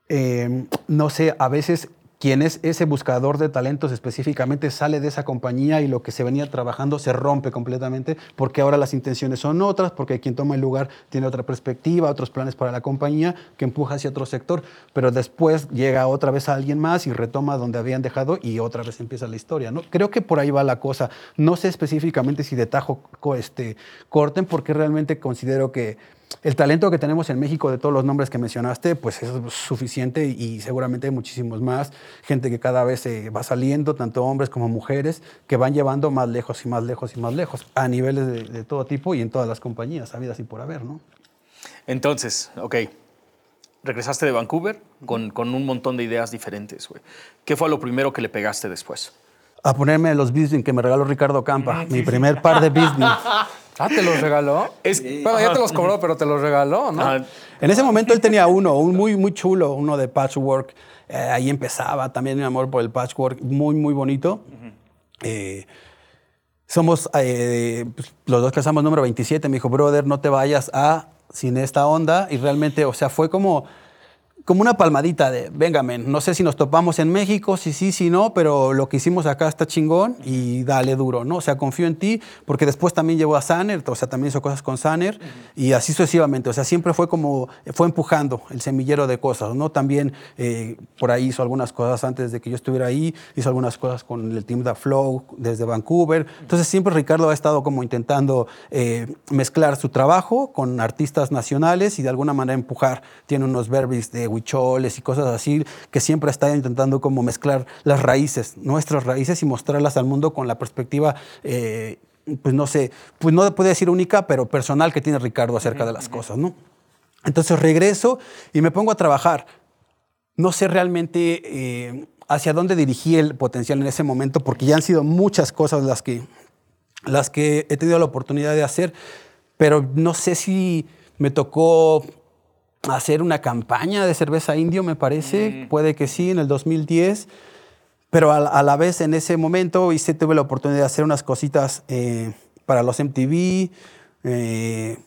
eh, no sé, a veces quien es ese buscador de talentos específicamente sale de esa compañía y lo que se venía trabajando se rompe completamente porque ahora las intenciones son otras, porque quien toma el lugar tiene otra perspectiva, otros planes para la compañía que empuja hacia otro sector, pero después llega otra vez a alguien más y retoma donde habían dejado y otra vez empieza la historia. ¿no? Creo que por ahí va la cosa. No sé específicamente si de tajo este, corten porque realmente considero que el talento que tenemos en México de todos los nombres que mencionaste, pues es suficiente y seguramente hay muchísimos más. Gente que cada vez se va saliendo, tanto hombres como mujeres, que van llevando más lejos y más lejos y más lejos, a niveles de, de todo tipo y en todas las compañías, habidas y por haber, ¿no? Entonces, ok. Regresaste de Vancouver con, con un montón de ideas diferentes, güey. ¿Qué fue lo primero que le pegaste después? A ponerme los business que me regaló Ricardo Campa, mi primer par de business. *laughs* Ah, ¿te los regaló? Es- bueno, ya te los cobró, pero te los regaló, ¿no? Ah, En ese momento él tenía uno, un muy, muy chulo, uno de patchwork. Eh, ahí empezaba también mi amor por el patchwork, muy, muy bonito. Eh, somos, eh, pues, los dos casamos número 27. Me dijo, brother, no te vayas a sin esta onda. Y realmente, o sea, fue como como una palmadita de, venga, men, no sé si nos topamos en México, si sí, si no, pero lo que hicimos acá está chingón y dale duro, ¿no? O sea, confío en ti, porque después también llevó a Sanner, o sea, también hizo cosas con Sanner y así sucesivamente, o sea, siempre fue como, fue empujando el semillero de cosas, ¿no? También eh, por ahí hizo algunas cosas antes de que yo estuviera ahí, hizo algunas cosas con el team da Flow desde Vancouver, entonces siempre Ricardo ha estado como intentando eh, mezclar su trabajo con artistas nacionales y de alguna manera empujar, tiene unos verbis de huicholes y cosas así, que siempre está intentando como mezclar las raíces, nuestras raíces y mostrarlas al mundo con la perspectiva, eh, pues no sé, pues no puede decir única, pero personal que tiene Ricardo acerca de las cosas, ¿no? Entonces regreso y me pongo a trabajar. No sé realmente eh, hacia dónde dirigí el potencial en ese momento, porque ya han sido muchas cosas las que, las que he tenido la oportunidad de hacer, pero no sé si me tocó hacer una campaña de cerveza indio, me parece, puede que sí, en el 2010, pero a, la vez en ese momento hice, tuve la oportunidad de hacer unas cositas eh, para los MTV, eh,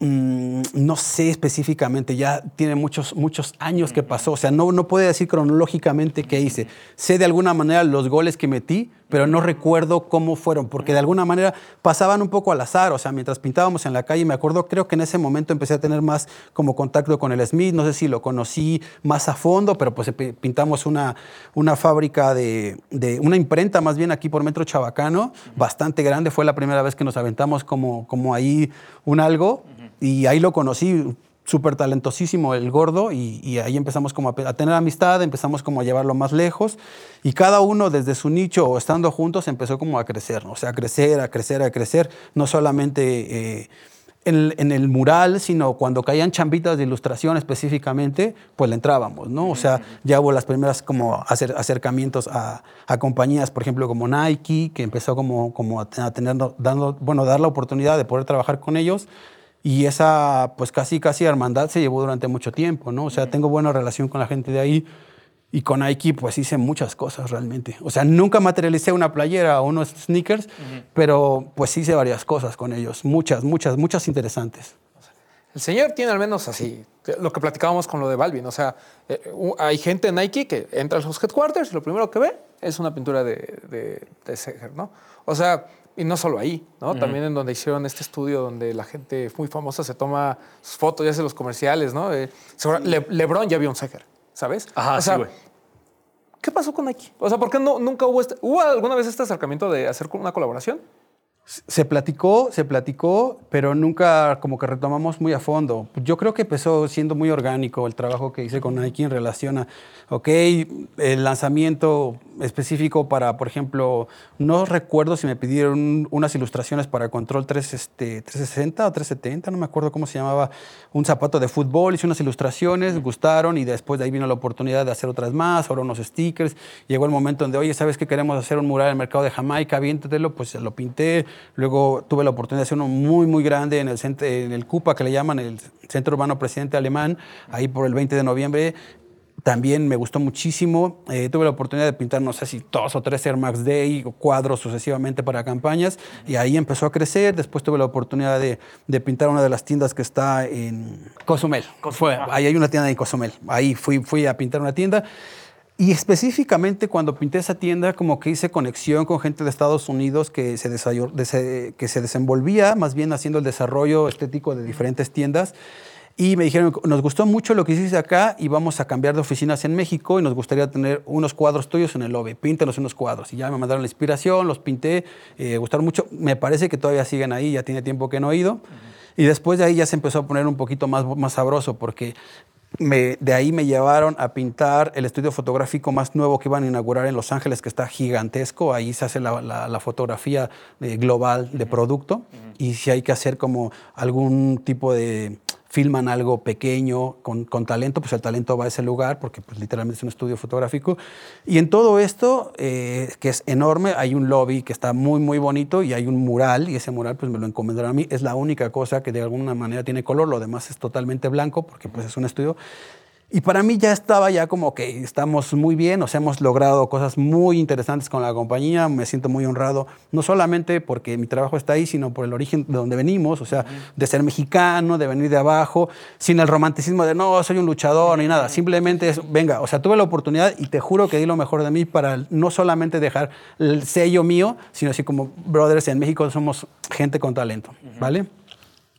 mm, no sé específicamente, ya tiene muchos, muchos años que pasó, o sea, no, no puedo decir cronológicamente qué hice. Sé de alguna manera los goles que metí, pero no recuerdo cómo fueron, porque de alguna manera pasaban un poco al azar, o sea, mientras pintábamos en la calle, me acuerdo, creo que en ese momento empecé a tener más como contacto con el Smith, no sé si lo conocí más a fondo, pero pues pintamos una, una fábrica de, de una imprenta más bien aquí por Metro Chabacano, bastante grande, fue la primera vez que nos aventamos como, como ahí un algo, y ahí lo conocí, súper talentosísimo el gordo y, ahí empezamos como a, tener amistad, empezamos como a llevarlo más lejos y cada uno desde su nicho o estando juntos empezó como a crecer, o sea, a crecer, a crecer, a crecer, no solamente eh, en, el mural, sino cuando caían chambitas de ilustración específicamente, pues le entrábamos, ¿no? O sea, ya hubo las primeras como acercamientos a, compañías, por ejemplo, como Nike, que empezó como, como a tener, dando, bueno, dar la oportunidad de poder trabajar con ellos y esa, pues casi, casi hermandad se llevó durante mucho tiempo, ¿no? O sea, tengo buena relación con la gente de ahí. Y con Nike, pues hice muchas cosas realmente. O sea, nunca materialicé una playera o unos sneakers, pero pues hice varias cosas con ellos. Muchas, muchas, muchas interesantes. El señor tiene al menos así, lo que platicábamos con lo de Balvin. O sea, eh, hay gente en Nike que entra a los headquarters y lo primero que ve es una pintura de, de, de Seger, ¿no? O sea, y no solo ahí, ¿no? También en donde hicieron este estudio donde la gente muy famosa se toma sus fotos y hace los comerciales, ¿no? Eh, LeBron ya vio un Seger, ¿sabes? Ajá, sí, güey. ¿Qué pasó con Nike? O sea, ¿por qué no, nunca hubo este, ¿Hubo alguna vez este acercamiento de hacer una colaboración? Se platicó, se platicó, pero nunca como que retomamos muy a fondo. Yo creo que empezó siendo muy orgánico el trabajo que hice con Nike en relación a, ok, el lanzamiento específico para, por ejemplo, no recuerdo si me pidieron unas ilustraciones para Control 3, este, 360 o 370, no me acuerdo cómo se llamaba, un zapato de fútbol, hice unas ilustraciones, gustaron y después de ahí vino la oportunidad de hacer otras más, ahora unos stickers. Llegó el momento donde, oye, ¿sabes que queremos hacer un mural en el mercado de Jamaica? Aviéntatelo, pues lo pinté. Luego tuve la oportunidad de hacer uno muy, muy grande en el, en el CUPA, que le llaman el Centro Urbano Presidente Alemán, ahí por el 20 de noviembre también me gustó muchísimo. Eh, tuve la oportunidad de pintar, no sé si dos o tres Air Max Day o cuadros sucesivamente para campañas. Y ahí empezó a crecer. Después tuve la oportunidad de, de pintar una de las tiendas que está en Cozumel. Fue, ahí hay una tienda en Cozumel. Ahí fui, fui a pintar una tienda. Y específicamente cuando pinté esa tienda, como que hice conexión con gente de Estados Unidos que se, que se desenvolvía más bien haciendo el desarrollo estético de diferentes tiendas. Y me dijeron, nos gustó mucho lo que hiciste acá y vamos a cambiar de oficinas en México y nos gustaría tener unos cuadros tuyos en el lobby. Píntalos unos cuadros. Y ya me mandaron la inspiración, los pinté, eh, gustaron mucho. Me parece que todavía siguen ahí, ya tiene tiempo que no he ido. Y después de ahí ya se empezó a poner un poquito más, más sabroso porque me, de ahí me llevaron a pintar el estudio fotográfico más nuevo que iban a inaugurar en Los Ángeles, que está gigantesco. Ahí se hace la, la, fotografía eh, global de producto. Y si hay que hacer como algún tipo de filman algo pequeño con, con, talento, pues el talento va a ese lugar porque pues, literalmente es un estudio fotográfico. Y en todo esto, eh, que es enorme, hay un lobby que está muy, muy bonito y hay un mural y ese mural pues me lo encomendaron a mí. Es la única cosa que de alguna manera tiene color, lo demás es totalmente blanco porque pues es un estudio. Y para mí ya estaba ya como que estamos muy bien, o sea, hemos logrado cosas muy interesantes con la compañía, me siento muy honrado, no solamente porque mi trabajo está ahí, sino por el origen de donde venimos, o sea, de ser mexicano, de venir de abajo, sin el romanticismo de no, soy un luchador ni nada, simplemente es, venga, o sea, tuve la oportunidad y te juro que di lo mejor de mí para no solamente dejar el sello mío, sino así como brothers en México somos gente con talento, ¿vale?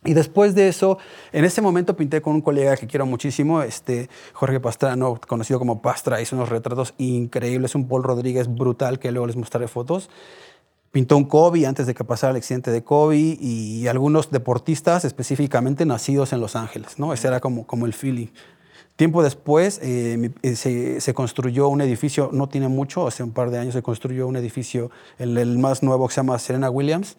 Y después de eso, en ese momento pinté con un colega que quiero muchísimo, este Jorge Pastrano, conocido como Pastra, hizo unos retratos increíbles, un Paul Rodríguez brutal que luego les mostraré fotos. Pintó un Kobe antes de que pasara el accidente de Kobe y algunos deportistas específicamente nacidos en Los Ángeles, ¿no? Ese era como, como el feeling. Tiempo después eh, eh, se, se, construyó un edificio, no tiene mucho, hace un par de años se construyó un edificio, el, el más nuevo que se llama Serena Williams.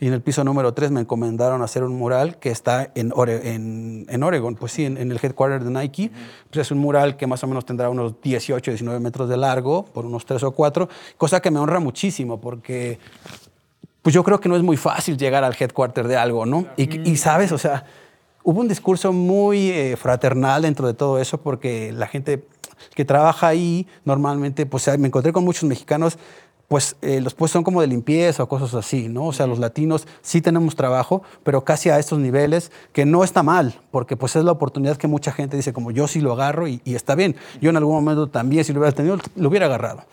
Y en el piso número 3 me encomendaron hacer un mural que está en, en, en Oregon, pues sí, en, en, el headquarter de Nike. Pues es un mural que más o menos tendrá unos 18, 19 metros de largo, por unos 3 o 4, cosa que me honra muchísimo porque pues yo creo que no es muy fácil llegar al headquarter de algo, ¿no? Y, y sabes, o sea, hubo un discurso muy eh, fraternal dentro de todo eso porque la gente que trabaja ahí normalmente, pues me encontré con muchos mexicanos pues eh, los puestos son como de limpieza o cosas así, ¿no? O sea, los latinos sí tenemos trabajo, pero casi a estos niveles, que no está mal, porque pues es la oportunidad que mucha gente dice, como yo sí lo agarro y, y está bien. Yo en algún momento también, si lo hubiera tenido, lo hubiera agarrado.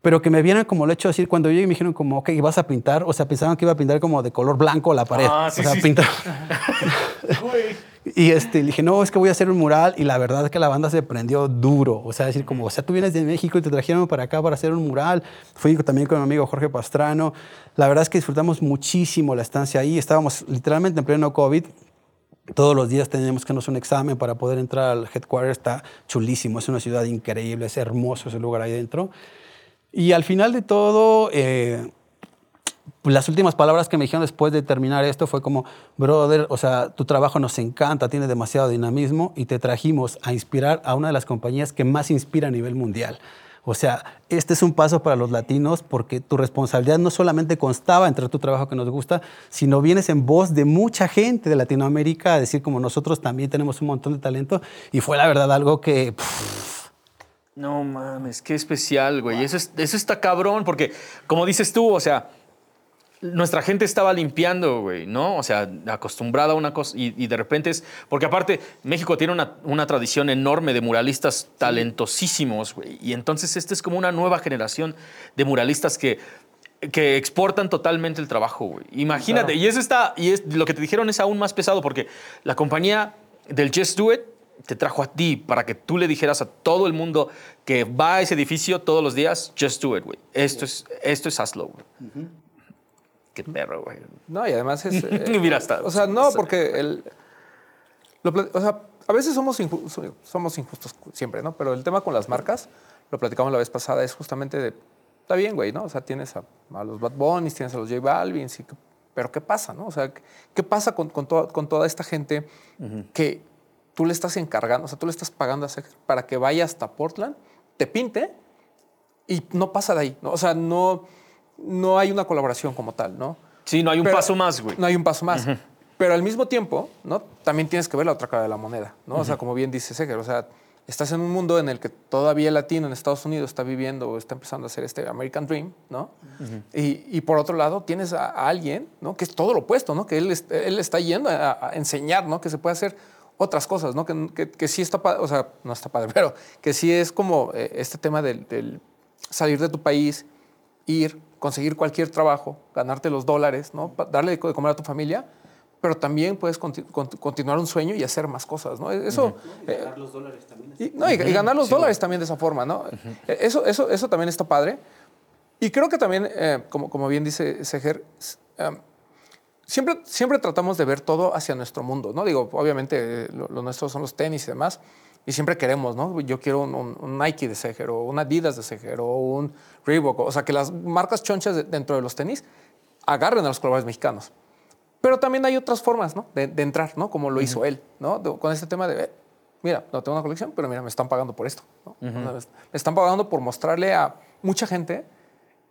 Pero que me vieran como el hecho de decir, cuando yo me dijeron como, ok, vas a pintar, o sea, pensaban que iba a pintar como de color blanco la pared. Ah, sí, o sea, sí, pintar. *laughs* Y este, dije, no, es que voy a hacer un mural. Y la verdad es que la banda se prendió duro. O sea, decir, como, o sea, tú vienes de México y te trajeron para acá para hacer un mural. Fui también con mi amigo Jorge Pastrano. La verdad es que disfrutamos muchísimo la estancia ahí. Estábamos literalmente en pleno COVID. Todos los días teníamos que hacernos un examen para poder entrar al headquarter. Está chulísimo. Es una ciudad increíble. Es hermoso ese lugar ahí dentro. Y al final de todo... Eh, las últimas palabras que me dijeron después de terminar esto fue como, brother, o sea, tu trabajo nos encanta, tiene demasiado dinamismo y te trajimos a inspirar a una de las compañías que más inspira a nivel mundial. O sea, este es un paso para los latinos porque tu responsabilidad no solamente constaba entre tu trabajo que nos gusta, sino vienes en voz de mucha gente de Latinoamérica a decir como nosotros también tenemos un montón de talento y fue la verdad algo que... No mames, qué especial, güey. Es, eso está cabrón porque, como dices tú, o sea, nuestra gente estaba limpiando, güey, ¿no? O sea, acostumbrada a una cosa y, y de repente es, porque aparte México tiene una, una tradición enorme de muralistas talentosísimos, güey, y entonces esta es como una nueva generación de muralistas que, que exportan totalmente el trabajo, güey. Imagínate, Claro. y eso está, y es, lo que te dijeron es aún más pesado porque la compañía del Just Do It te trajo a ti para que tú le dijeras a todo el mundo que va a ese edificio todos los días, Just Do It, güey. Esto es, esto es hazlo, güey. Qué perro, güey. No, y además es... *laughs* eh, Mira, hasta- O sea, no, porque el... lo o sea, a veces somos, inju- so- somos injustos siempre, ¿no? Pero el tema con las marcas, lo platicamos la vez pasada, es justamente de... Está bien, güey, ¿no? O sea, tienes a, a los Bad Bunnies, tienes a los J Balvin, sí, que- pero ¿qué pasa, no? O sea, ¿qué pasa con, con, toda, con toda esta gente que tú le estás encargando, o sea, tú le estás pagando a para que vaya hasta Portland, te pinte y no pasa de ahí, ¿no? O sea, no, no hay una colaboración como tal, ¿no? Sí, no hay un Pero- paso más, güey. No hay un paso más. Pero al mismo tiempo, ¿no? También tienes que ver la otra cara de la moneda, ¿no? O sea, como bien dice Seger, o sea, estás en un mundo en el que todavía el latino en Estados Unidos está viviendo o está empezando a hacer este American Dream, ¿no? y, y por otro lado tienes a, a alguien, ¿no? Que es todo lo opuesto, ¿no? Que él, él está yendo a, a enseñar, ¿no? Que se puede hacer otras cosas, ¿no? Que, que, que sí está padre, o sea, no está padre, *laughs* pero que sí es como eh, este tema del, del salir de tu país, ir, conseguir cualquier trabajo, ganarte los dólares, ¿no? Darle de co- de comer a tu familia, pero también puedes conti- conti- continuar un sueño y hacer más cosas, ¿no? Eso... eh, y, no, y, y ganar los dólares también de esa forma, ¿no? Eh, Eso, eso, eso también está padre. Y creo que también, eh, como, como bien dice Seger, em, siempre, siempre tratamos de ver todo hacia nuestro mundo, ¿no? Digo, obviamente eh, lo, lo nuestro son los tenis y demás, y siempre queremos, ¿no? Yo quiero un, un- un Nike de Seger, o un Adidas de Seger, o un Reebok, o sea, que las marcas chonchas de- dentro de los tenis agarren a los colores mexicanos. Pero también hay otras formas, ¿no? De, de entrar, ¿no? Como lo hizo él, ¿no? De- con este tema de, eh, mira, no tengo una colección, pero mira, me están pagando por esto, ¿no? Me están pagando por mostrarle a mucha gente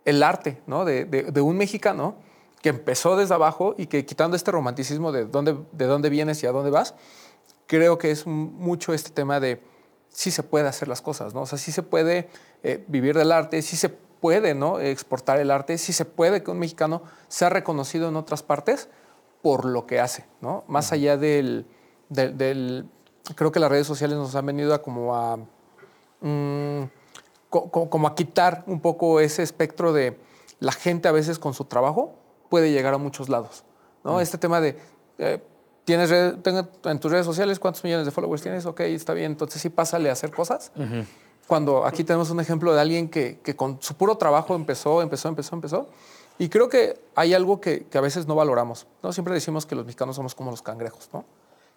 el arte, ¿no? De, de- de un mexicano que empezó desde abajo y que quitando este romanticismo de dónde, de dónde vienes y a dónde vas, creo que es mucho este tema de sí se puede hacer las cosas, ¿no? O sea, sí se puede eh, vivir del arte, sí se puede, ¿no? Exportar el arte, sí se puede que un mexicano sea reconocido en otras partes por lo que hace, ¿no? Más allá del, del, Creo que las redes sociales nos han venido a como a... Mm, como a quitar un poco ese espectro de la gente a veces con su trabajo puede llegar a muchos lados, ¿no? Este tema de... Eh, ¿Tienes en tus redes sociales cuántos millones de followers tienes? Ok, está bien. Entonces sí, pásale a hacer cosas. Cuando aquí tenemos un ejemplo de alguien que, que, con su puro trabajo empezó, empezó, empezó, empezó. Y creo que hay algo que, que, a veces no valoramos. ¿no? Siempre decimos que los mexicanos somos como los cangrejos, ¿no?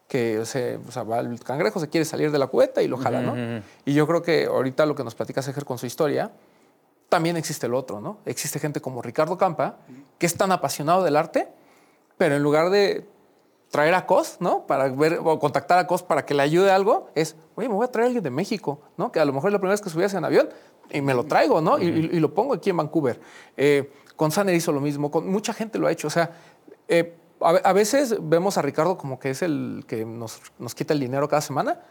Que o sea, va el cangrejo se quiere salir de la cubeta y lo jala, ¿no? Y yo creo que ahorita lo que nos platica Seger con su historia, también existe el otro, ¿no? Existe gente como Ricardo Campa, que es tan apasionado del arte, pero en lugar de traer a COS, ¿no? Para ver o contactar a COS para que le ayude algo, es, oye, me voy a traer a alguien de México, ¿no? Que a lo mejor es la primera vez que subías en avión y me lo traigo, ¿no? y, lo pongo aquí en Vancouver. Eh, con Saner hizo lo mismo, con mucha gente lo ha hecho. O sea, eh, a, veces vemos a Ricardo como que es el que nos, nos quita el dinero cada semana,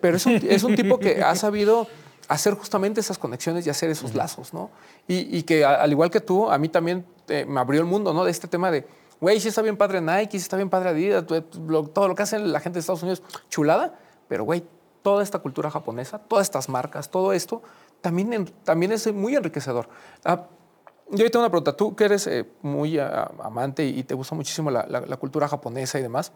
pero es un, es un, tipo que ha sabido hacer justamente esas conexiones y hacer esos lazos, ¿no? Y, que al igual que tú, a mí también eh, me abrió el mundo, ¿no? De este tema de güey, sí está bien padre Nike, sí está bien padre Adidas, todo lo que hacen la gente de Estados Unidos, chulada, pero güey, toda esta cultura japonesa, todas estas marcas, todo esto, también, también es muy enriquecedor. Ah, yo ahorita una pregunta, tú que eres eh, muy ah, amante y te gusta muchísimo la, cultura japonesa y demás,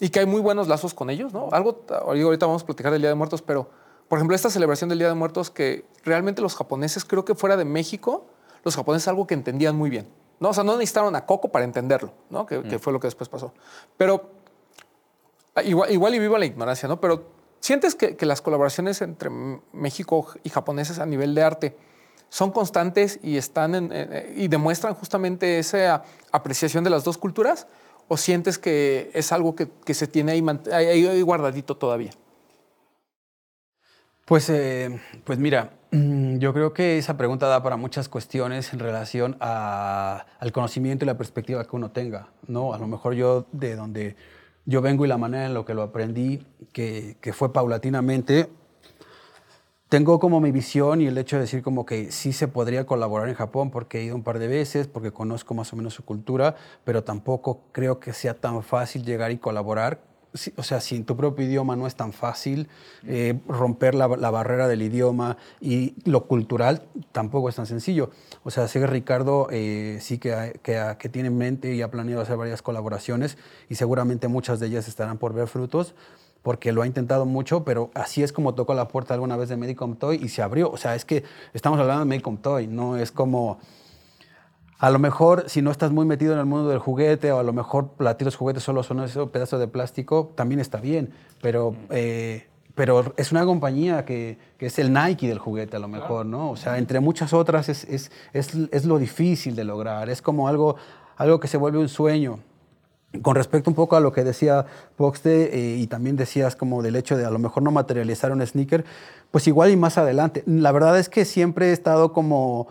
y que hay muy buenos lazos con ellos, ¿no? Algo, ahorita vamos a platicar del Día de Muertos, pero, por ejemplo, esta celebración del Día de Muertos que realmente los japoneses, creo que fuera de México, los japoneses algo que entendían muy bien. ¿No? O sea, no necesitaron a Coco para entenderlo, ¿no? Que, mm. fue lo que después pasó. Pero ah, igual, igual y vivo la ignorancia, ¿no? Pero ¿sientes que, las colaboraciones entre México y japoneses a nivel de arte son constantes y, están y demuestran justamente esa apreciación de las dos culturas? ¿O sientes que es algo que, se tiene ahí, guardadito todavía? Pues, eh, pues mira, yo creo que esa pregunta da para muchas cuestiones en relación al conocimiento y la perspectiva que uno tenga, ¿no? A lo mejor yo de donde yo vengo y la manera en lo que lo aprendí, que, que fue paulatinamente, tengo como mi visión y el hecho de decir como que sí se podría colaborar en Japón porque he ido un par de veces, porque conozco más o menos su cultura, pero tampoco creo que sea tan fácil llegar y colaborar o sea, si en tu propio idioma no es tan fácil, eh, romper la, barrera del idioma y lo cultural tampoco es tan sencillo. O sea, que Ricardo eh, sí que, que, tiene en mente y ha planeado hacer varias colaboraciones y seguramente muchas de ellas estarán por ver frutos porque lo ha intentado mucho, pero así es como tocó la puerta alguna vez de Medicom Toy y se abrió. O sea, es que estamos hablando de Medicom Toy, no es como a lo mejor, si no estás muy metido en el mundo del juguete, o a lo mejor platillos los juguetes solo son esos pedazos de plástico, también está bien. Pero, eh, pero es una compañía que, que, es el Nike del juguete, a lo mejor, ¿no? O sea, entre muchas otras, es, es, es, es lo difícil de lograr. Es como algo, algo que se vuelve un sueño. Con respecto un poco a lo que decía Poxte eh, y también decías como del hecho de a lo mejor no materializar un sneaker, pues igual y más adelante. La verdad es que siempre he estado como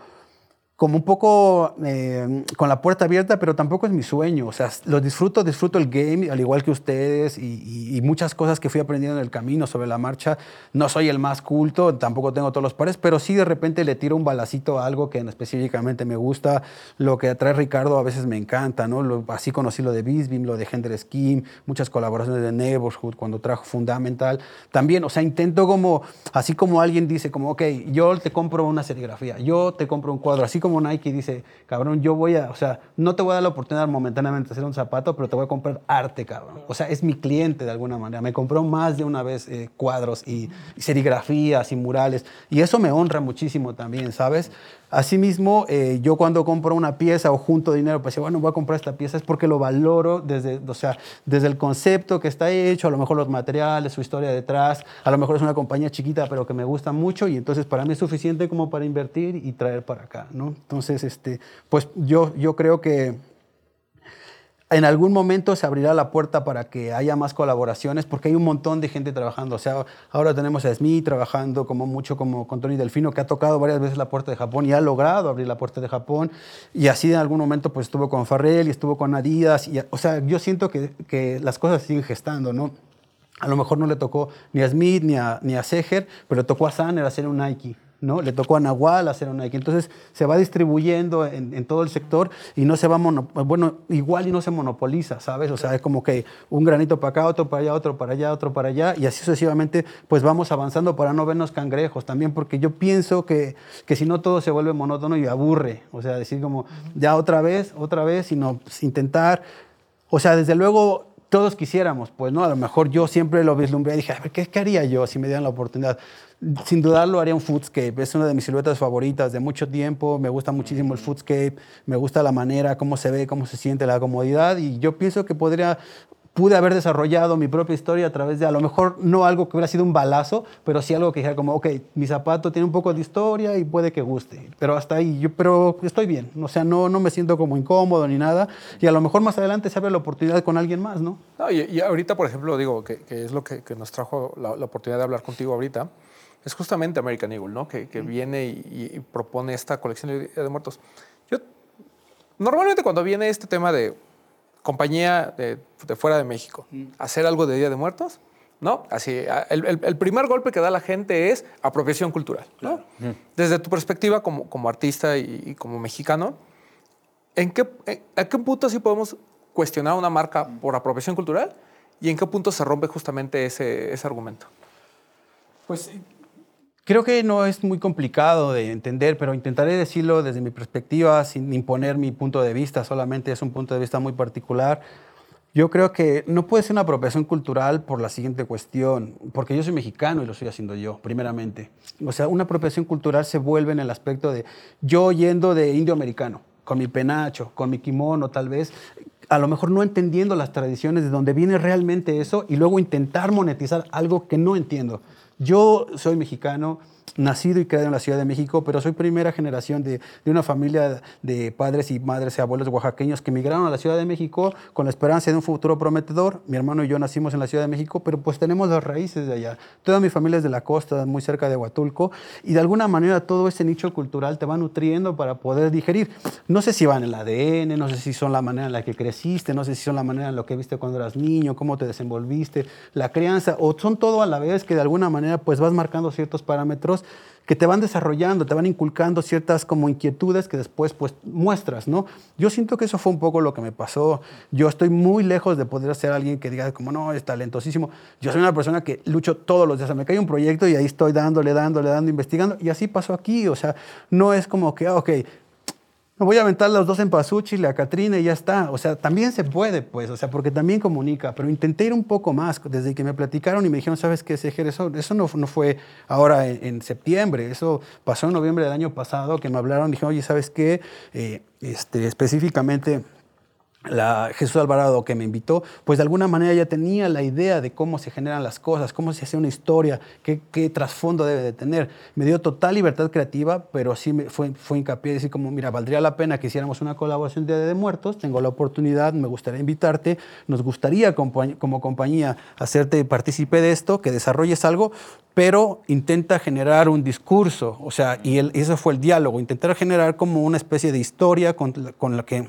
como un poco eh, con la puerta abierta, pero tampoco es mi sueño. O sea, lo disfruto, disfruto el game, al igual que ustedes, y, muchas cosas que fui aprendiendo en el camino sobre la marcha. No soy el más culto, tampoco tengo todos los pares, pero sí de repente le tiro un balacito a algo que específicamente me gusta. Lo que trae Ricardo a veces me encanta, ¿no? así conocí lo de Bisbim, lo de Gender Scheme, muchas colaboraciones de Neighborhood cuando trajo Fundamental. También, o sea, intento como, así como alguien dice, como, ok, yo te compro una serigrafía, yo te compro un cuadro, así como como Nike dice, cabrón, yo voy a, o sea, no te voy a dar la oportunidad momentáneamente de hacer un zapato, pero te voy a comprar arte, cabrón. O sea, es mi cliente de alguna manera. Me compró más de una vez eh, cuadros y, serigrafías y murales. Y eso me honra muchísimo también, ¿sabes? Asimismo, eh, yo cuando compro una pieza o junto dinero, pues bueno, voy a comprar esta pieza, es porque lo valoro desde, o sea, desde el concepto que está hecho, a lo mejor los materiales, su historia detrás, a lo mejor es una compañía chiquita, pero que me gusta mucho y entonces para mí es suficiente como para invertir y traer para acá, ¿no? Entonces, este, pues yo, yo creo que en algún momento se abrirá la puerta para que haya más colaboraciones, porque hay un montón de gente trabajando. O sea, ahora tenemos a Smith trabajando como mucho como con Tony Delfino, que ha tocado varias veces la puerta de Japón y ha logrado abrir la puerta de Japón. Y así en algún momento pues estuvo con Farrell y estuvo con Adidas. Y, o sea, yo siento que, que las cosas siguen gestando, ¿no? A lo mejor no le tocó ni a Smith ni a, ni a Seger, pero tocó a Sanner hacer un Nike. ¿No? Le tocó a Nahual hacer un Nike. Entonces se va distribuyendo en, todo el sector y no se va, bueno, igual y no se monopoliza, ¿sabes? O sea, es como que un granito para acá, otro para allá, otro para allá, otro para allá y así sucesivamente, pues vamos avanzando para no vernos cangrejos también, porque yo pienso que, que si no todo se vuelve monótono y aburre. O sea, decir como, ya otra vez, otra vez, sino pues, intentar, o sea, desde luego todos quisiéramos, pues, ¿no? A lo mejor yo siempre lo vislumbré y dije, a ver, ¿qué, ¿qué, haría yo si me dieran la oportunidad? Sin dudarlo haría un foodscape, es una de mis siluetas favoritas de mucho tiempo, me gusta muchísimo el foodscape, me gusta la manera, cómo se ve, cómo se siente la comodidad. Y yo pienso que podría pude haber desarrollado mi propia historia a través de, a lo mejor no algo que hubiera sido un balazo, pero sí algo que dijera como, ok, mi zapato tiene un poco de historia y puede que guste, pero hasta ahí, yo, pero estoy bien, o sea, no, no me siento como incómodo ni nada, y a lo mejor más adelante se abre la oportunidad con alguien más, ¿no? no y, ahorita, por ejemplo, digo, que, es lo que, nos trajo la, oportunidad de hablar contigo ahorita, es justamente American Eagle, ¿no? Que, viene y, propone esta colección de, de muertos. Yo, normalmente cuando viene este tema de compañía de, fuera de México, hacer algo de Día de Muertos, ¿no? Así, el, primer golpe que da la gente es apropiación cultural, ¿no? Desde tu perspectiva como, como artista y, como mexicano, ¿en qué, ¿a qué punto sí podemos cuestionar una marca por apropiación cultural y en qué punto se rompe justamente ese, ese argumento? Pues Creo que no es muy complicado de entender, pero intentaré decirlo desde mi perspectiva, sin imponer mi punto de vista, solamente es un punto de vista muy particular. Yo creo que no puede ser una apropiación cultural por la siguiente cuestión, porque yo soy mexicano y lo estoy haciendo yo, primeramente. O sea, una apropiación cultural se vuelve en el aspecto de yo yendo de indio americano, con mi penacho, con mi kimono tal vez, a lo mejor no entendiendo las tradiciones de dónde viene realmente eso y luego intentar monetizar algo que no entiendo. Yo soy mexicano, nacido y criado en la Ciudad de México, pero soy primera generación de, una familia de padres y madres y abuelos oaxaqueños que emigraron a la Ciudad de México con la esperanza de un futuro prometedor. Mi hermano y yo nacimos en la Ciudad de México, pero pues tenemos las raíces de allá. Toda mi familia es de la costa, muy cerca de Huatulco, y de alguna manera todo ese nicho cultural te va nutriendo para poder digerir. No sé si van en el ADN, no sé si son la manera en la que creciste, no sé si son la manera en la que viste cuando eras niño, cómo te desenvolviste, la crianza, o son todo a la vez que de alguna manera pues vas marcando ciertos parámetros que te van desarrollando, te van inculcando ciertas como inquietudes que después pues muestras, ¿no? Yo siento que eso fue un poco lo que me pasó. Yo estoy muy lejos de poder ser alguien que diga como, no, es talentosísimo. Yo soy una persona que lucho todos los días. Me cae un proyecto y ahí estoy dándole, dándole, dando, investigando. Y así pasó aquí. O sea, no es como que, ah, ok, me voy a aventar los dos en Pasuchi, la Catrina y ya está. O sea, también se puede, pues, o sea, porque también comunica. Pero intenté ir un poco más desde que me platicaron y me dijeron, ¿sabes qué, Sejer? Eso, eso no, no fue ahora en, septiembre, eso pasó en noviembre del año pasado, que me hablaron, dijeron, oye, ¿sabes qué? Eh, este, específicamente la Jesús Alvarado que me invitó, pues de alguna manera ya tenía la idea de cómo se generan las cosas, cómo se hace una historia, qué, trasfondo debe de tener. Me dio total libertad creativa, pero sí me fue, fue hincapié de decir como, mira, valdría la pena que hiciéramos una colaboración de de Muertos, tengo la oportunidad, me gustaría invitarte, nos gustaría como compañía hacerte partícipe de esto, que desarrolles algo, pero intenta generar un discurso, o sea, y, el, eso fue el diálogo, intentar generar como una especie de historia con, con la que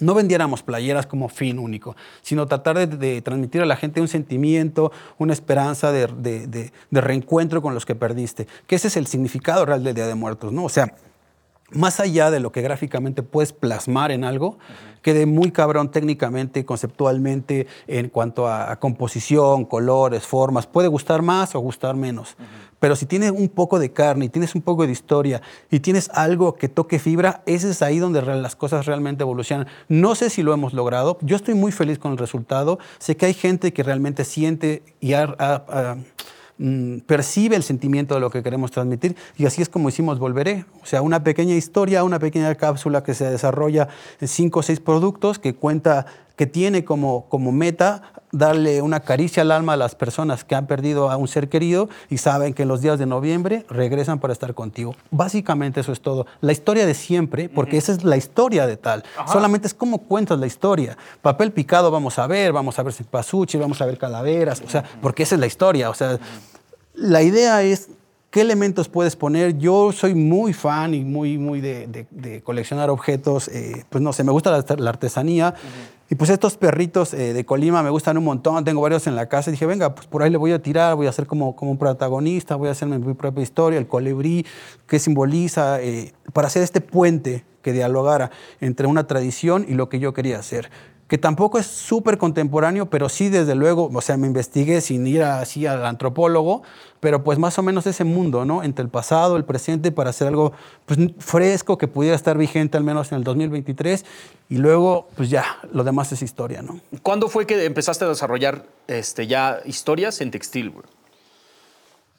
no vendiéramos playeras como fin único, sino tratar de, transmitir a la gente un sentimiento, una esperanza de, reencuentro con los que perdiste, que ese es el significado real del Día de Muertos, ¿no? O sea, más allá de lo que gráficamente puedes plasmar en algo, quede muy cabrón técnicamente, conceptualmente, en cuanto a, composición, colores, formas. Puede gustar más o gustar menos. Pero si tienes un poco de carne y tienes un poco de historia y tienes algo que toque fibra, ese es ahí donde las cosas realmente evolucionan. No sé si lo hemos logrado. Yo estoy muy feliz con el resultado. Sé que hay gente que realmente siente y ha Mm, percibe el sentimiento de lo que queremos transmitir y así es como hicimos Volveré. O sea, una pequeña historia, una pequeña cápsula que se desarrolla en cinco o seis productos que cuenta que tiene como, como meta darle una caricia al alma a las personas que han perdido a un ser querido y saben que en los días de noviembre regresan para estar contigo. Básicamente eso es todo. La historia de siempre, porque esa es la historia de tal. Solamente es cómo cuentas la historia. Papel picado vamos a ver, vamos a ver pasuchi, vamos a ver calaveras, o sea, porque esa es la historia. O sea, la idea es qué elementos puedes poner. Yo soy muy fan y muy, muy de, coleccionar objetos. Eh, pues no sé, me gusta la, artesanía. Y pues estos perritos eh, de Colima me gustan un montón, tengo varios en la casa. Y dije, venga, pues por ahí le voy a tirar, voy a ser como, como un protagonista, voy a hacer mi propia historia, el colibrí, que simboliza, eh, para hacer este puente que dialogara entre una tradición y lo que yo quería hacer que tampoco es súper contemporáneo, pero sí desde luego, o sea, me investigué sin ir así al antropólogo, pero pues más o menos ese mundo, ¿no? Entre el pasado, el presente, para hacer algo pues, fresco que pudiera estar vigente al menos en el 2023 y luego pues ya, lo demás es historia, ¿no? ¿Cuándo fue que empezaste a desarrollar este, ya historias en textil, güey?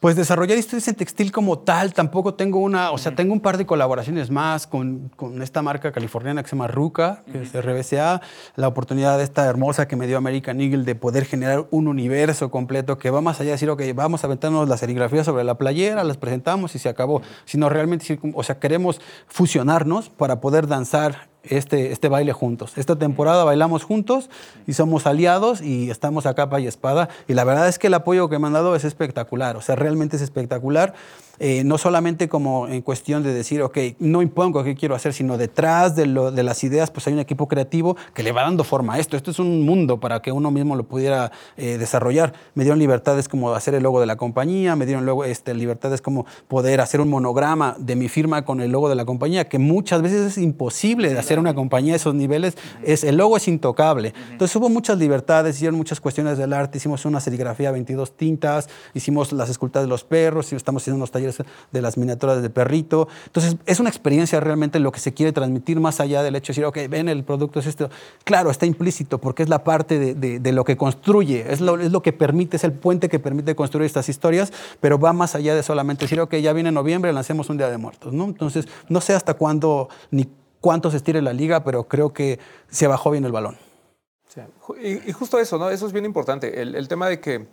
Pues desarrollar historias en textil como tal, tampoco tengo una, o sea, tengo un par de colaboraciones más con, con esta marca californiana que se llama Ruca, que es RBCA, la oportunidad de esta hermosa que me dio American Eagle de poder generar un universo completo que va más allá de decir, ok, vamos a aventarnos la serigrafía sobre la playera, las presentamos y se acabó, sino realmente, o sea, queremos fusionarnos para poder danzar este, este baile juntos. Esta temporada bailamos juntos y somos aliados y estamos a capa y espada. Y la verdad es que el apoyo que me han dado es espectacular, o sea, realmente es espectacular. Eh, no solamente como en cuestión de decir, ok, no impongo qué quiero hacer, sino detrás de, lo, de, las ideas, pues hay un equipo creativo que le va dando forma a esto. Esto es un mundo para que uno mismo lo pudiera eh, desarrollar. Me dieron libertades como hacer el logo de la compañía, me dieron luego este, libertades como poder hacer un monograma de mi firma con el logo de la compañía, que muchas veces es imposible de hacer una compañía a esos niveles. Es, el logo es intocable. Entonces hubo muchas libertades, hicieron muchas cuestiones del arte, hicimos una serigrafía 22 tintas, hicimos las esculturas de los perros, estamos haciendo unos talleres de las miniaturas de perrito. Entonces, es una experiencia realmente lo que se quiere transmitir más allá del hecho de decir, ok, ven, el producto es esto. Claro, está implícito porque es la parte de, de, lo que construye, es lo, es lo que permite, es el puente que permite construir estas historias, pero va más allá de solamente decir, ok, ya viene noviembre, lancemos un Día de Muertos, ¿no? Entonces, no sé hasta cuándo ni cuánto se estire la liga, pero creo que se bajó bien el balón. Y, justo eso, ¿no? Eso es bien importante. El, el, tema de que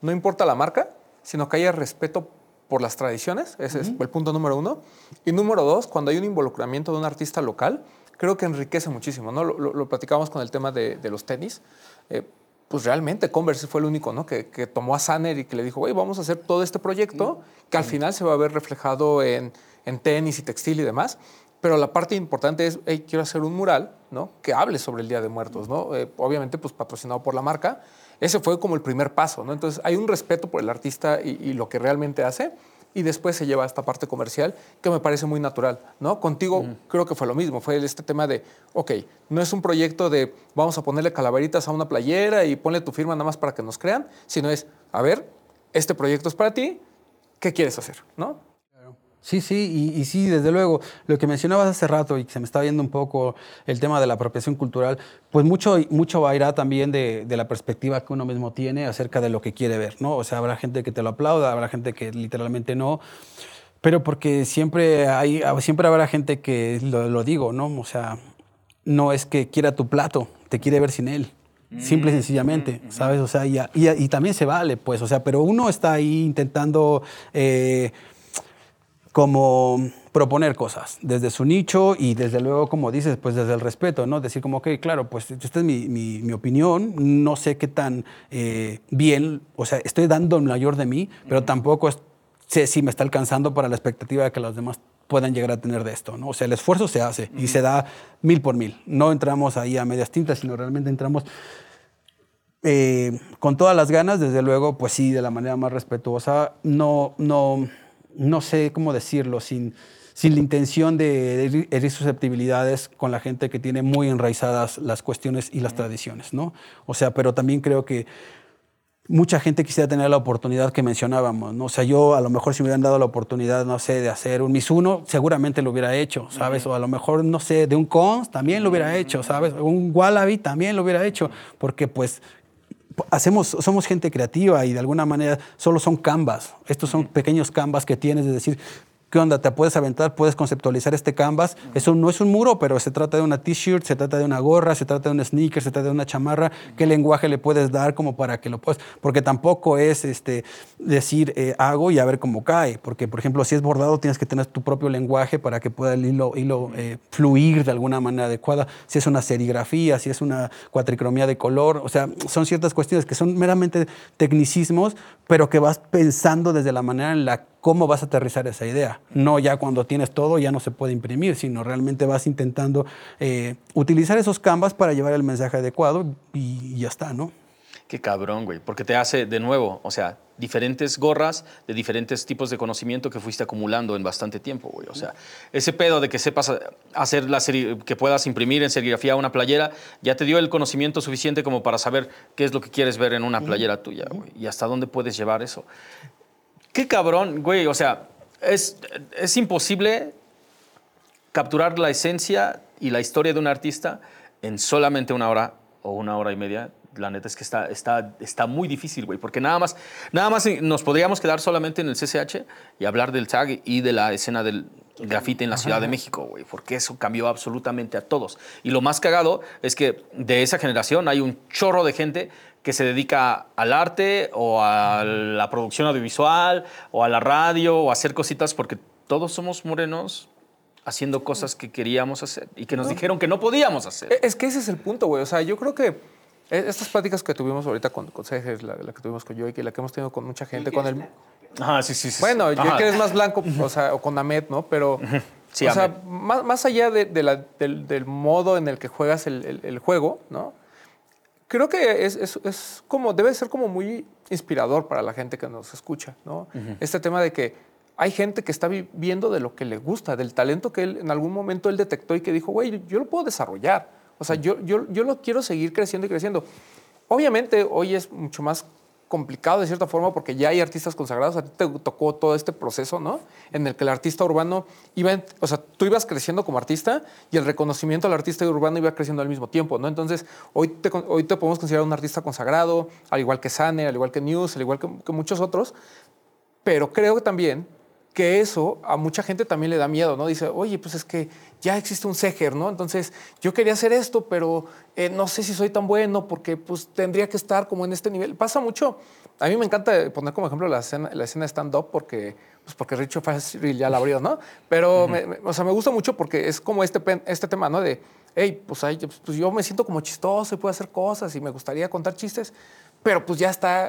no importa la marca, sino que haya respeto por las tradiciones, ese es el punto número uno. Y número dos, cuando hay un involucramiento de un artista local, creo que enriquece muchísimo, ¿no? Lo, lo, platicamos con el tema de, los tenis. Eh, pues realmente Converse fue el único, ¿no? Que, tomó a Sanner y que le dijo, güey, vamos a hacer todo este proyecto que al final se va a ver reflejado en, en tenis y textil y demás. Pero la parte importante es, hey, quiero hacer un mural, ¿no? Que hable sobre el Día de Muertos, ¿no? Eh, obviamente, pues patrocinado por la marca ese fue como el primer paso, ¿no? Entonces hay un respeto por el artista y, lo que realmente hace y después se lleva a esta parte comercial que me parece muy natural, ¿no? Contigo creo que fue lo mismo, fue este tema de, ok, no es un proyecto de vamos a ponerle calaveritas a una playera y ponle tu firma nada más para que nos crean, sino es, a ver, este proyecto es para ti, ¿qué quieres hacer, ¿no? Sí, sí, y, sí, desde luego, lo que mencionabas hace rato y que se me está viendo un poco el tema de la apropiación cultural, pues mucho, mucho va a ir también de, de, la perspectiva que uno mismo tiene acerca de lo que quiere ver, ¿no? O sea, habrá gente que te lo aplauda, habrá gente que literalmente no, pero porque siempre, hay, siempre habrá gente que, lo, lo digo, ¿no? O sea, no es que quiera tu plato, te quiere ver sin él. Simple y mm, sencillamente, mm, mm, ¿sabes? O sea, y, y, también se vale, pues, o sea, pero uno está ahí intentando... Eh, como proponer cosas desde su nicho y desde luego, como dices, pues desde el respeto, ¿no? Decir como, ok, claro, pues esta es mi, mi, opinión, no sé qué tan eh, bien, o sea, estoy dando el mayor de mí, pero tampoco sé si me está alcanzando para la expectativa de que los demás puedan llegar a tener de esto, ¿no? O sea, el esfuerzo se hace y se da mil por mil. No entramos ahí a medias tintas, sino realmente entramos eh, con todas las ganas, desde luego, pues sí, de la manera más respetuosa. No, no no sé cómo decirlo, sin, sin la intención de herir susceptibilidades con la gente que tiene muy enraizadas las cuestiones y las tradiciones, ¿no? O sea, pero también creo que mucha gente quisiera tener la oportunidad que mencionábamos, ¿no? O sea, yo a lo mejor si me hubieran dado la oportunidad, no sé, de hacer un Miss Uno, seguramente lo hubiera hecho, ¿sabes? O a lo mejor, no sé, de un Cons también lo hubiera hecho, ¿sabes? Un Wallaby también lo hubiera hecho, porque pues hacemos, somos gente creativa y de alguna manera solo son canvas. Estos son pequeños canvas que tienes de decir, ¿Qué onda? ¿Te puedes aventar? ¿Puedes conceptualizar este canvas? Eso no es un muro, pero se trata de una t-shirt, se trata de una gorra, se trata de un sneaker, se trata de una chamarra. ¿Qué lenguaje le puedes dar como para que lo puedas? Porque tampoco es este, decir eh, hago y a ver cómo cae. Porque, por ejemplo, si es bordado, tienes que tener tu propio lenguaje para que pueda el hilo, hilo eh, fluir de alguna manera adecuada. Si es una serigrafía, si es una cuatricromía de color. O sea, son ciertas cuestiones que son meramente tecnicismos, pero que vas pensando desde la manera en la cómo vas a aterrizar esa idea. No ya cuando tienes todo ya no se puede imprimir, sino realmente vas intentando eh, utilizar esos canvas para llevar el mensaje adecuado y, y ya está, ¿no? Qué cabrón, güey. Porque te hace, de nuevo, o sea, diferentes gorras de diferentes tipos de conocimiento que fuiste acumulando en bastante tiempo, güey. O sea, ese pedo de que sepas hacer la serie, que puedas imprimir en serigrafía una playera, ya te dio el conocimiento suficiente como para saber qué es lo que quieres ver en una playera tuya, güey. Y hasta dónde puedes llevar eso. Qué cabrón, güey. O sea, es, es imposible capturar la esencia y la historia de un artista en solamente una hora o una hora y media la neta es que está, está, está muy difícil, güey, porque nada más, nada más nos podríamos quedar solamente en el CCH y hablar del tag y de la escena del grafite en la Ciudad de México, güey, porque eso cambió absolutamente a todos. Y lo más cagado es que de esa generación hay un chorro de gente que se dedica al arte o a la producción audiovisual o a la radio o a hacer cositas porque todos somos morenos haciendo cosas que queríamos hacer y que nos dijeron que no podíamos hacer. Es que ese es el punto, güey. O sea, yo creo que e, estas pláticas que tuvimos ahorita con, con la, que tuvimos con Joy, y la que hemos tenido con mucha gente, con el... Ah, sí, sí, sí. Bueno, yo que eres más blanco, o sea, o con Ahmed, ¿no? Pero, sí, o sea, más, más, allá de, la, del, del, modo en el que juegas el, el, juego, ¿no? Creo que es, es, es, como, debe ser como muy inspirador para la gente que nos escucha, ¿no? Este tema de que hay gente que está viviendo de lo que le gusta, del talento que él en algún momento él detectó y que dijo, güey, yo lo puedo desarrollar. O sea, yo, yo, yo lo quiero seguir creciendo y creciendo. Obviamente hoy es mucho más complicado de cierta forma porque ya hay artistas consagrados. A ti te tocó todo este proceso, ¿no? En el que el artista urbano iba, o sea, tú ibas creciendo como artista y el reconocimiento al artista urbano iba creciendo al mismo tiempo, ¿no? Entonces, hoy te, hoy te podemos considerar un artista consagrado, al igual que Sane, al igual que News, al igual que, que muchos otros. Pero creo que también que eso a mucha gente también le da miedo, ¿no? Dice, oye, pues es que ya existe un Seger, ¿no? Entonces yo quería hacer esto, pero eh, no sé si soy tan bueno porque pues tendría que estar como en este nivel. Pasa mucho. A mí me encanta poner como ejemplo la escena, la escena stand-up porque, pues porque Richo Fácil ya la abrió, ¿no? Pero, me, o sea, me gusta mucho porque es como este, este tema, ¿no? De, hey, pues, pues yo me siento como chistoso y puedo hacer cosas y me gustaría contar chistes pero pues ya está,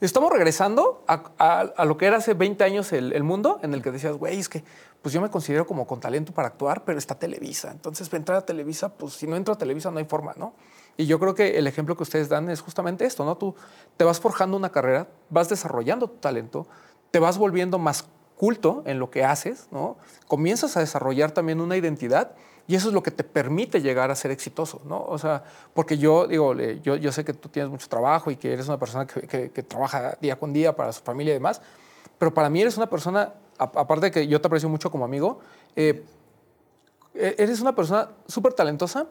estamos regresando a, lo que era hace 20 años el, mundo, en el que decías, güey, es que pues yo me considero como con talento para actuar, pero está Televisa. Entonces, para entrar a Televisa, pues si no entro a Televisa no hay forma, ¿no? Y yo creo que el ejemplo que ustedes dan es justamente esto, ¿no? Tú te vas forjando una carrera, vas desarrollando tu talento, te vas volviendo más culto en lo que haces, ¿no? Comienzas a desarrollar también una identidad y eso es lo que te permite llegar a ser exitoso, ¿no? O sea, porque yo digo, yo, yo sé que tú tienes mucho trabajo y que eres una persona que, que, trabaja día con día para su familia y demás, pero para mí eres una persona, aparte de que yo te aprecio mucho como amigo, eh, e, eres una persona súper talentosa,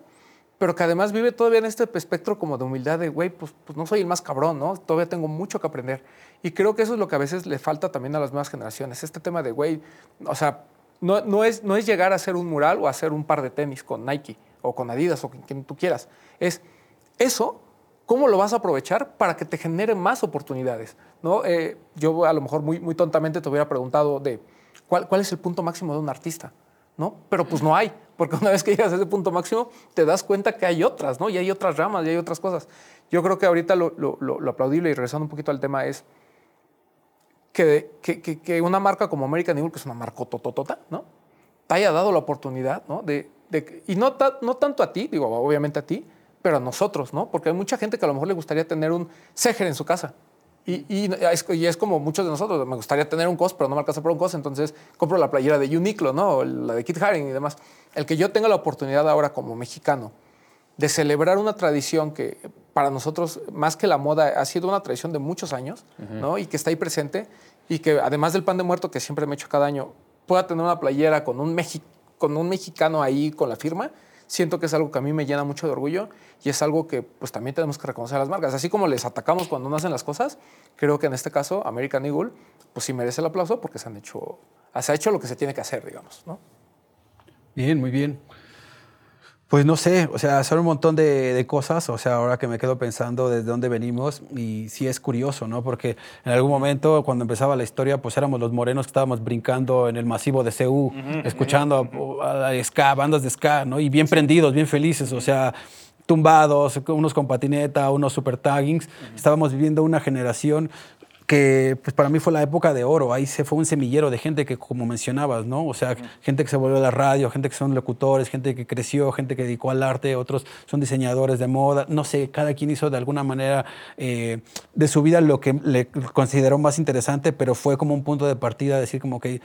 pero que además vive todavía en este espectro como de humildad de, güey, pues, pues no soy el más cabrón, ¿no? Todavía tengo mucho que aprender. Y creo que eso es lo que a veces le falta también a las nuevas generaciones, este tema de, güey, o sea, no, es, no es llegar a hacer un mural o hacer un par de tenis con Nike o con Adidas o con quien tú quieras. Es eso, ¿cómo lo vas a aprovechar para que te genere más oportunidades? ¿no? Eh, yo a lo mejor muy, muy tontamente te hubiera preguntado de ¿cuál, cuál es el punto máximo de un artista. ¿no? Pero pues no hay, porque una vez que llegas a ese punto máximo, te das cuenta que hay otras, ¿no? Y hay otras ramas y hay otras cosas. Yo creo que ahorita lo, lo, lo aplaudible y regresando un poquito al tema es que, que, que, una marca como American Eagle, que es una marca tototota, ¿no? Te haya dado la oportunidad, ¿no? De, de y no, no tanto a ti, digo, obviamente a ti, pero a nosotros, ¿no? Porque hay mucha gente que a lo mejor le gustaría tener un Seger en su casa. Y, y, es, como muchos de nosotros, me gustaría tener un COS, pero no me alcanza por un COS, entonces compro la playera de Uniqlo, ¿no? O la de Kit Haring y demás. El que yo tenga la oportunidad ahora como mexicano de celebrar una tradición que para nosotros, más que la moda, ha sido una tradición de muchos años, ¿no? Y que está ahí presente y que además del pan de muerto que siempre me echo cada año, pueda tener una playera con un, con un mexicano ahí con la firma, siento que es algo que a mí me llena mucho de orgullo y es algo que pues también tenemos que reconocer a las marcas. Así como les atacamos cuando no hacen las cosas, creo que en este caso American Eagle pues sí merece el aplauso porque se han hecho, se ha hecho lo que se tiene que hacer, digamos, ¿no? Bien, muy bien. Pues no sé, o sea, son un montón de, cosas, o sea, ahora que me quedo pensando desde dónde venimos y sí es curioso, ¿no? Porque en algún momento cuando empezaba la historia, pues éramos los morenos que estábamos brincando en el masivo de CU, escuchando a, ska, bandas de ska, ¿no? Y bien prendidos, bien felices, o sea, tumbados, unos con patineta, unos super taggings. Estábamos viviendo una generación que pues para mí fue la época de oro. Ahí se fue un semillero de gente que, como mencionabas, ¿no? O sea, gente que se volvió a la radio, gente que son locutores, gente que creció, gente que dedicó al arte, otros son diseñadores de moda. No sé, cada quien hizo de alguna manera eh, de su vida lo que le consideró más interesante, pero fue como un punto de partida, decir como que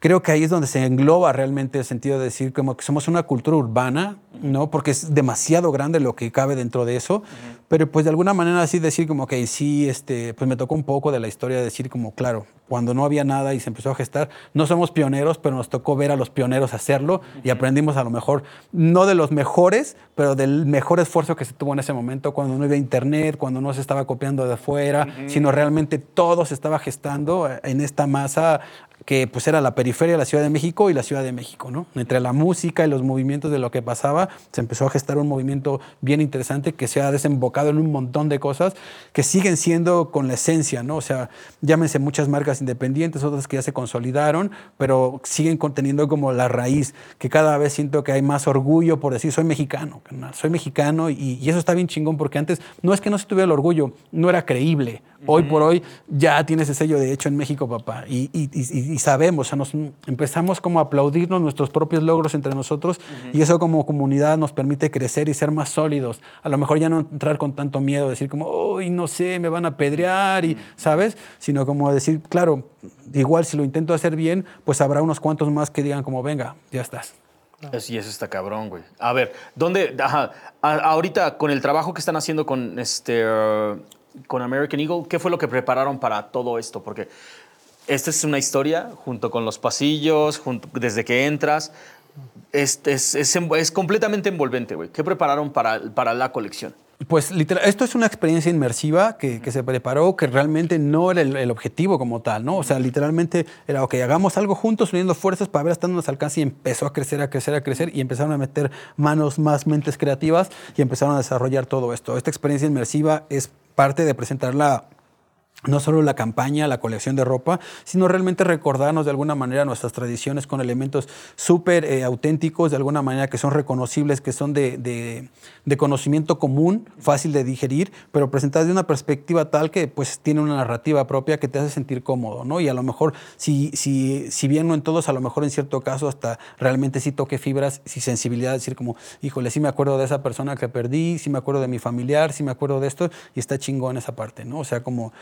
creo que ahí es donde se engloba realmente el sentido de decir como que somos una cultura urbana, ¿no? Porque es demasiado grande lo que cabe dentro de eso, pero pues de alguna manera así decir como que sí, este, pues me tocó un poco de la historia de decir como, claro, cuando no había nada y se empezó a gestar, no somos pioneros, pero nos tocó ver a los pioneros hacerlo y aprendimos a lo mejor, no de los mejores, pero del mejor esfuerzo que se tuvo en ese momento, cuando no había internet, cuando no se estaba copiando de afuera, sino realmente todo se estaba gestando en esta masa que pues era la periferia de la Ciudad de México y la Ciudad de México, ¿no? Entre la música y los movimientos de lo que pasaba, se empezó a gestar un movimiento bien interesante que se ha desembocado en un montón de cosas que siguen siendo con la esencia, ¿no? O sea, llámense muchas marcas independientes, otras que ya se consolidaron, pero siguen conteniendo como la raíz, que cada vez siento que hay más orgullo por decir, soy mexicano, soy mexicano y, y eso está bien chingón porque antes no es que no se tuviera el orgullo, no era creíble. Hoy por hoy ya tiene ese sello de hecho en México, papá. Y, y, y, y sabemos, o sea, nos empezamos como a aplaudirnos nuestros propios logros entre nosotros y eso como comunidad nos permite crecer y ser más sólidos. A lo mejor ya no entrar con tanto miedo, decir como, uy, no sé, me van a pedrear y, ¿sabes? Sino como decir, claro, igual si lo intento hacer bien, pues habrá unos cuantos más que digan como, venga, ya estás. Sí, eso está cabrón, güey. A ver, ¿dónde, ajá, ahorita con el trabajo que están haciendo con este, uh, con American Eagle, ¿qué fue lo que prepararon para todo esto? Porque esta es una historia junto con los pasillos, junto, desde que entras, es, es, es, env- es completamente envolvente, güey. ¿Qué prepararon para, para la colección? Pues literal, esto es una experiencia inmersiva que, que se preparó, que realmente no era el, el objetivo como tal, ¿no? O sea, literalmente era, ok, hagamos algo juntos, uniendo fuerzas para ver hasta dónde nos alcanza y empezó a crecer, a crecer, a crecer y empezaron a meter manos más mentes creativas y empezaron a desarrollar todo esto. Esta experiencia inmersiva es parte de presentarla no solo la campaña, la colección de ropa, sino realmente recordarnos de alguna manera nuestras tradiciones con elementos súper eh, auténticos, de alguna manera que son reconocibles, que son de, de- conocimiento común, fácil de digerir, pero presentadas de una perspectiva tal que pues tiene una narrativa propia que te hace sentir cómodo, ¿no? Y a lo mejor, si, si, si bien no en todos, a lo mejor en cierto caso hasta realmente sí toque fibras y sensibilidad, decir como, híjole, sí me acuerdo de esa persona que perdí, sí me acuerdo de mi familiar, sí me acuerdo de esto, y está chingón esa parte, ¿no? O sea, como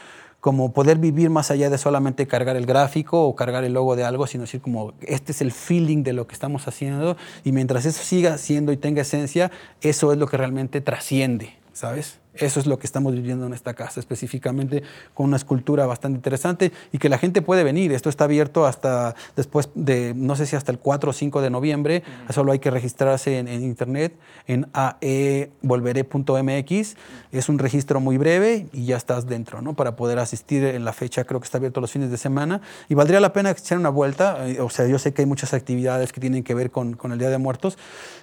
como poder vivir más allá de solamente cargar el gráfico o cargar el logo de algo, sino decir como este es el feeling de lo que estamos haciendo y mientras eso siga siendo y tenga esencia, eso es lo que realmente trasciende, ¿sabes? Eso es lo que estamos viviendo en esta casa, específicamente con una escultura bastante interesante y que la gente puede venir. Esto está abierto hasta después de, no sé si hasta el 4 o 5 de noviembre. Solo hay que registrarse en, en internet, en aevolveré.mx. Es un registro muy breve y ya estás dentro, ¿no? Para poder asistir en la fecha, creo que está abierto los fines de semana. Y valdría la pena echar una vuelta. Eh, O sea, yo sé que hay muchas actividades que tienen que ver con, con el Día de Muertos,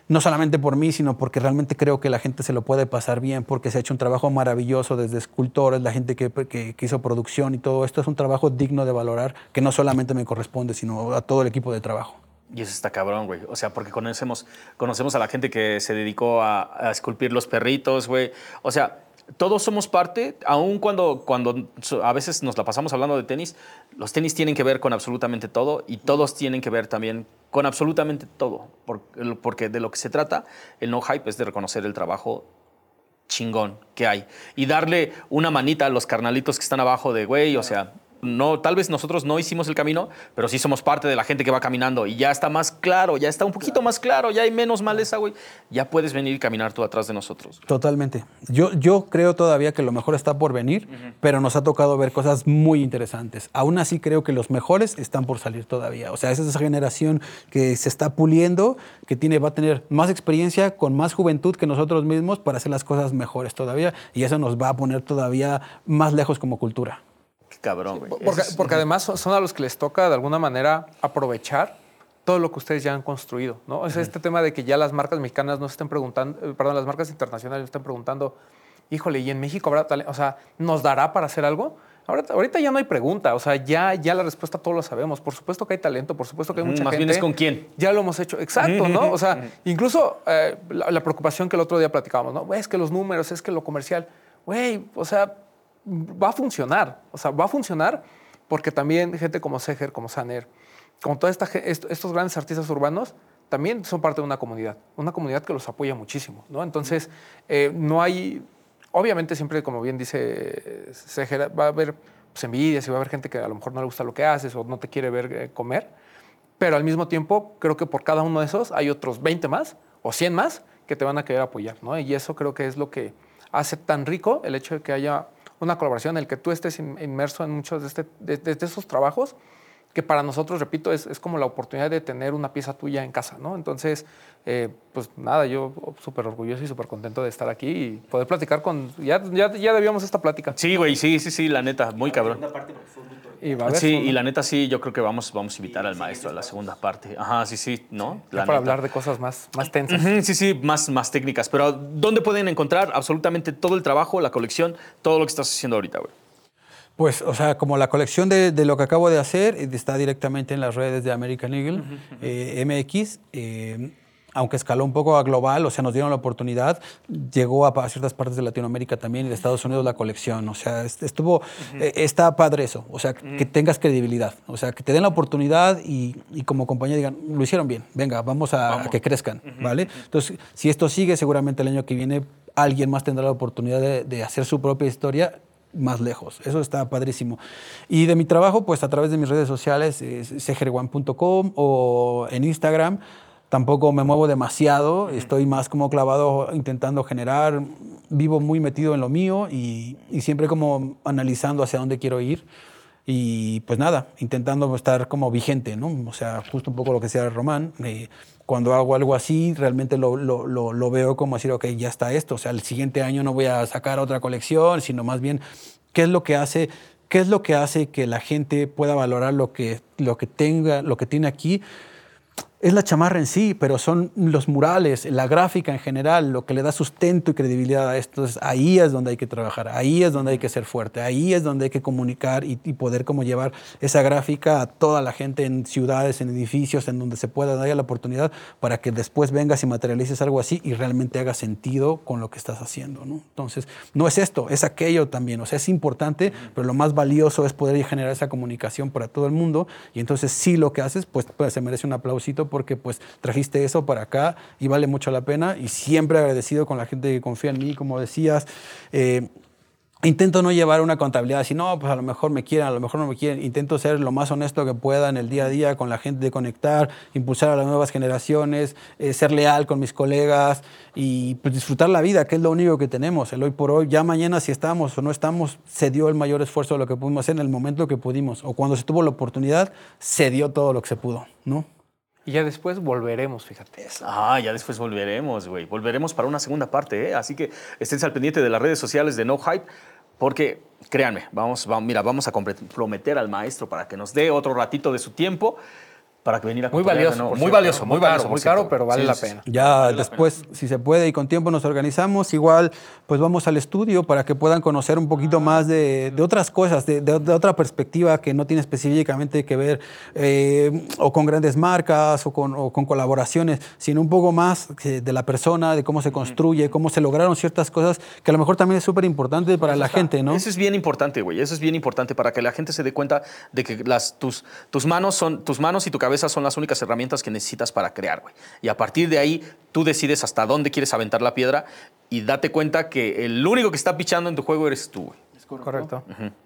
no solamente por mí, sino porque realmente creo que la gente se lo puede pasar bien, porque se ha hecho un trabajo maravilloso desde escultores, la gente que, que- hizo producción y todo esto es un trabajo digno de valorar, que no solamente me corresponde, sino a todo el equipo de trabajo. Y eso está cabrón, güey. O sea, porque conocemos, conocemos a la gente que se dedicó a, a esculpir los perritos, güey. O sea, todos somos parte, aun cuando, cuando a veces nos la pasamos hablando de tenis, los tenis tienen que ver con absolutamente todo y todos tienen que ver también con absolutamente todo. por- Porque de lo que se trata, el no hype es de reconocer el trabajo chingón que hay y darle una manita a los carnalitos que están abajo de güey, o sea, no, tal vez nosotros no hicimos el camino, pero sí somos parte de la gente que va caminando y ya está más claro, ya está un poquito más claro, ya hay menos maleza, güey. Ya puedes venir y caminar tú atrás de nosotros. Totalmente. Yo, yo creo todavía que lo mejor está por venir, pero nos ha tocado ver cosas muy interesantes. Aún así creo que los mejores están por salir todavía. O sea, esa es esa generación que se está puliendo, que tiene, va a tener más experiencia, con más juventud que nosotros mismos para hacer las cosas mejores todavía. Y eso nos va a poner todavía más lejos como cultura. Cabrón, güey. Porque, es- además son, son a los que les toca de alguna manera aprovechar todo lo que ustedes ya han construido, ¿no? O sea, este tema de que ya las marcas mexicanas no se estén preguntando, eh, perdón, las marcas internacionales no estén preguntando, híjole, ¿y en México habrá talento? O sea, ¿nos dará para hacer algo? Ahorita, ahorita ya no hay pregunta, o sea, ya, ya la respuesta todos lo sabemos. Por supuesto que hay talento, por supuesto que hay mucha más gente. bien es con quién. Ya lo hemos hecho, exacto, ¿no? O sea, incluso eh, la, la preocupación que el otro día platicábamos, ¿no? Es que los números, es que lo comercial, güey, o sea, va a funcionar. O sea, va a funcionar porque también gente como Seger, como Saner, como todos estos grandes artistas urbanos, también son parte de una comunidad, una comunidad que los apoya muchísimo, ¿no? Entonces, eh, no hay, obviamente siempre, como bien dice Seger, va a haber pues, envidias y va a haber gente que a lo mejor no le gusta lo que haces o no te quiere ver eh, comer, pero al mismo tiempo creo que por cada uno de esos hay otros 20 más o 100 más que te van a querer apoyar, ¿no? Y eso creo que es lo que hace tan rico el hecho de que haya una colaboración en el que tú estés inmerso en muchos de, este, de, esos trabajos que para nosotros, repito, es, es, como la oportunidad de tener una pieza tuya en casa, ¿no? Entonces, eh, pues nada, yo súper orgulloso y súper contento de estar aquí y poder platicar con... Ya, ya, ya debíamos esta plática. Sí, güey, sí, sí, sí, la neta, muy cabrón. Y sí, y la neta sí, yo creo que vamos, vamos a invitar al maestro a la segunda parte. Ajá, sí, sí, ¿no? para hablar de cosas más, más tensas. sí, sí, más, más técnicas. Pero ¿dónde pueden encontrar absolutamente todo el trabajo, la colección, todo lo que estás haciendo ahorita, güey? Pues, o sea, como la colección de, lo que acabo de hacer eh, está directamente en las redes de American Eagle, eh, MX. Eh, aunque escaló un poco a global, o sea, nos dieron la oportunidad, llegó a, ciertas partes de Latinoamérica también y de Estados Unidos la colección, o sea, estuvo, está padre eso, o sea, que tengas credibilidad, o sea, que te den la oportunidad y, como compañía digan, lo hicieron bien, venga, vamos a, que crezcan, ¿vale? Entonces, si esto sigue, seguramente el año que viene alguien más tendrá la oportunidad de, de hacer su propia historia más lejos. Eso está padrísimo. Y de mi trabajo, pues a través de mis redes sociales, sejerwan.com o en Instagram. Tampoco me muevo demasiado, estoy más como clavado intentando generar, vivo muy metido en lo mío y, siempre como analizando hacia dónde quiero ir y pues nada, intentando estar como vigente, ¿no? O sea, justo un poco lo que decía Román, eh, cuando hago algo así, realmente lo, lo, lo, veo como decir, ok, ya está esto, o sea, el siguiente año no voy a sacar otra colección, sino más bien, ¿qué es lo que hace? ¿Qué es lo que hace que la gente pueda valorar lo que, lo que tenga, lo que tiene aquí? Es la chamarra en sí, pero son los murales, la gráfica en general, lo que le da sustento y credibilidad a esto. ahí es donde hay que trabajar, ahí es donde hay que ser fuerte, ahí es donde hay que comunicar y, poder como llevar esa gráfica a toda la gente en ciudades, en edificios, en donde se pueda dar la oportunidad para que después vengas y materialices algo así y realmente haga sentido con lo que estás haciendo. ¿no? Entonces, no es esto, es aquello también. O sea, es importante, pero lo más valioso es poder generar esa comunicación para todo el mundo. Y entonces, sí, lo que haces, pues, pues se merece un aplausito porque pues trajiste eso para acá y vale mucho la pena y siempre agradecido con la gente que confía en mí, como decías. Eh, intento no llevar una contabilidad así, no, pues a lo mejor me quieren, a lo mejor no me quieren. Intento ser lo más honesto que pueda en el día a día con la gente, de conectar, impulsar a las nuevas generaciones, eh, ser leal con mis colegas y pues, disfrutar la vida, que es lo único que tenemos. El hoy por hoy, ya mañana si estamos o no estamos, se dio el mayor esfuerzo de lo que pudimos hacer en el momento que pudimos. O cuando se tuvo la oportunidad, se dio todo lo que se pudo, ¿no? Y ya después volveremos, fíjate. Ah, ya después volveremos, güey. Volveremos para una segunda parte, ¿eh? Así que estén al pendiente de las redes sociales de No Hype, porque créanme, vamos, vamos, mira, vamos a comprometer al maestro para que nos dé otro ratito de su tiempo para que venir a Muy valioso. Muy valioso, muy valioso. Muy caro, pero vale la pena. Ya después, si se puede y con tiempo nos organizamos, igual pues vamos al estudio para que puedan conocer un poquito más de, otras cosas, de, otra perspectiva que no tiene específicamente que ver eh, o con grandes marcas o con, colaboraciones, sino un poco más de la persona, de cómo se construye, cómo se lograron ciertas cosas, que a lo mejor también es súper importante para la gente, ¿no? Eso es bien importante, güey. Eso es bien importante para que la gente se dé cuenta de que las, tus, tus manos son tus manos y tu cabeza esas son las únicas herramientas que necesitas para crear, güey. Y a partir de ahí, tú decides hasta dónde quieres aventar la piedra y date cuenta que el único que está pichando en tu juego eres tú, güey. Es correcto.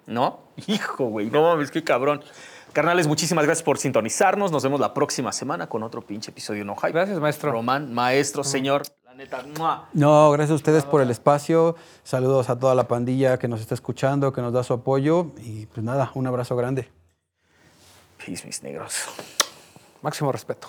¿No? *laughs* Hijo, güey. No mames, qué cabrón. Carnales, muchísimas gracias por sintonizarnos. Nos vemos la próxima semana con otro pinche episodio No Hype. Gracias, maestro. Román, maestro, señor. La neta, no, gracias a ustedes por el espacio. Saludos a toda la pandilla que nos está escuchando, que nos da su apoyo. Y pues nada, un abrazo grande. Peace, mis negros. Máximo respeto.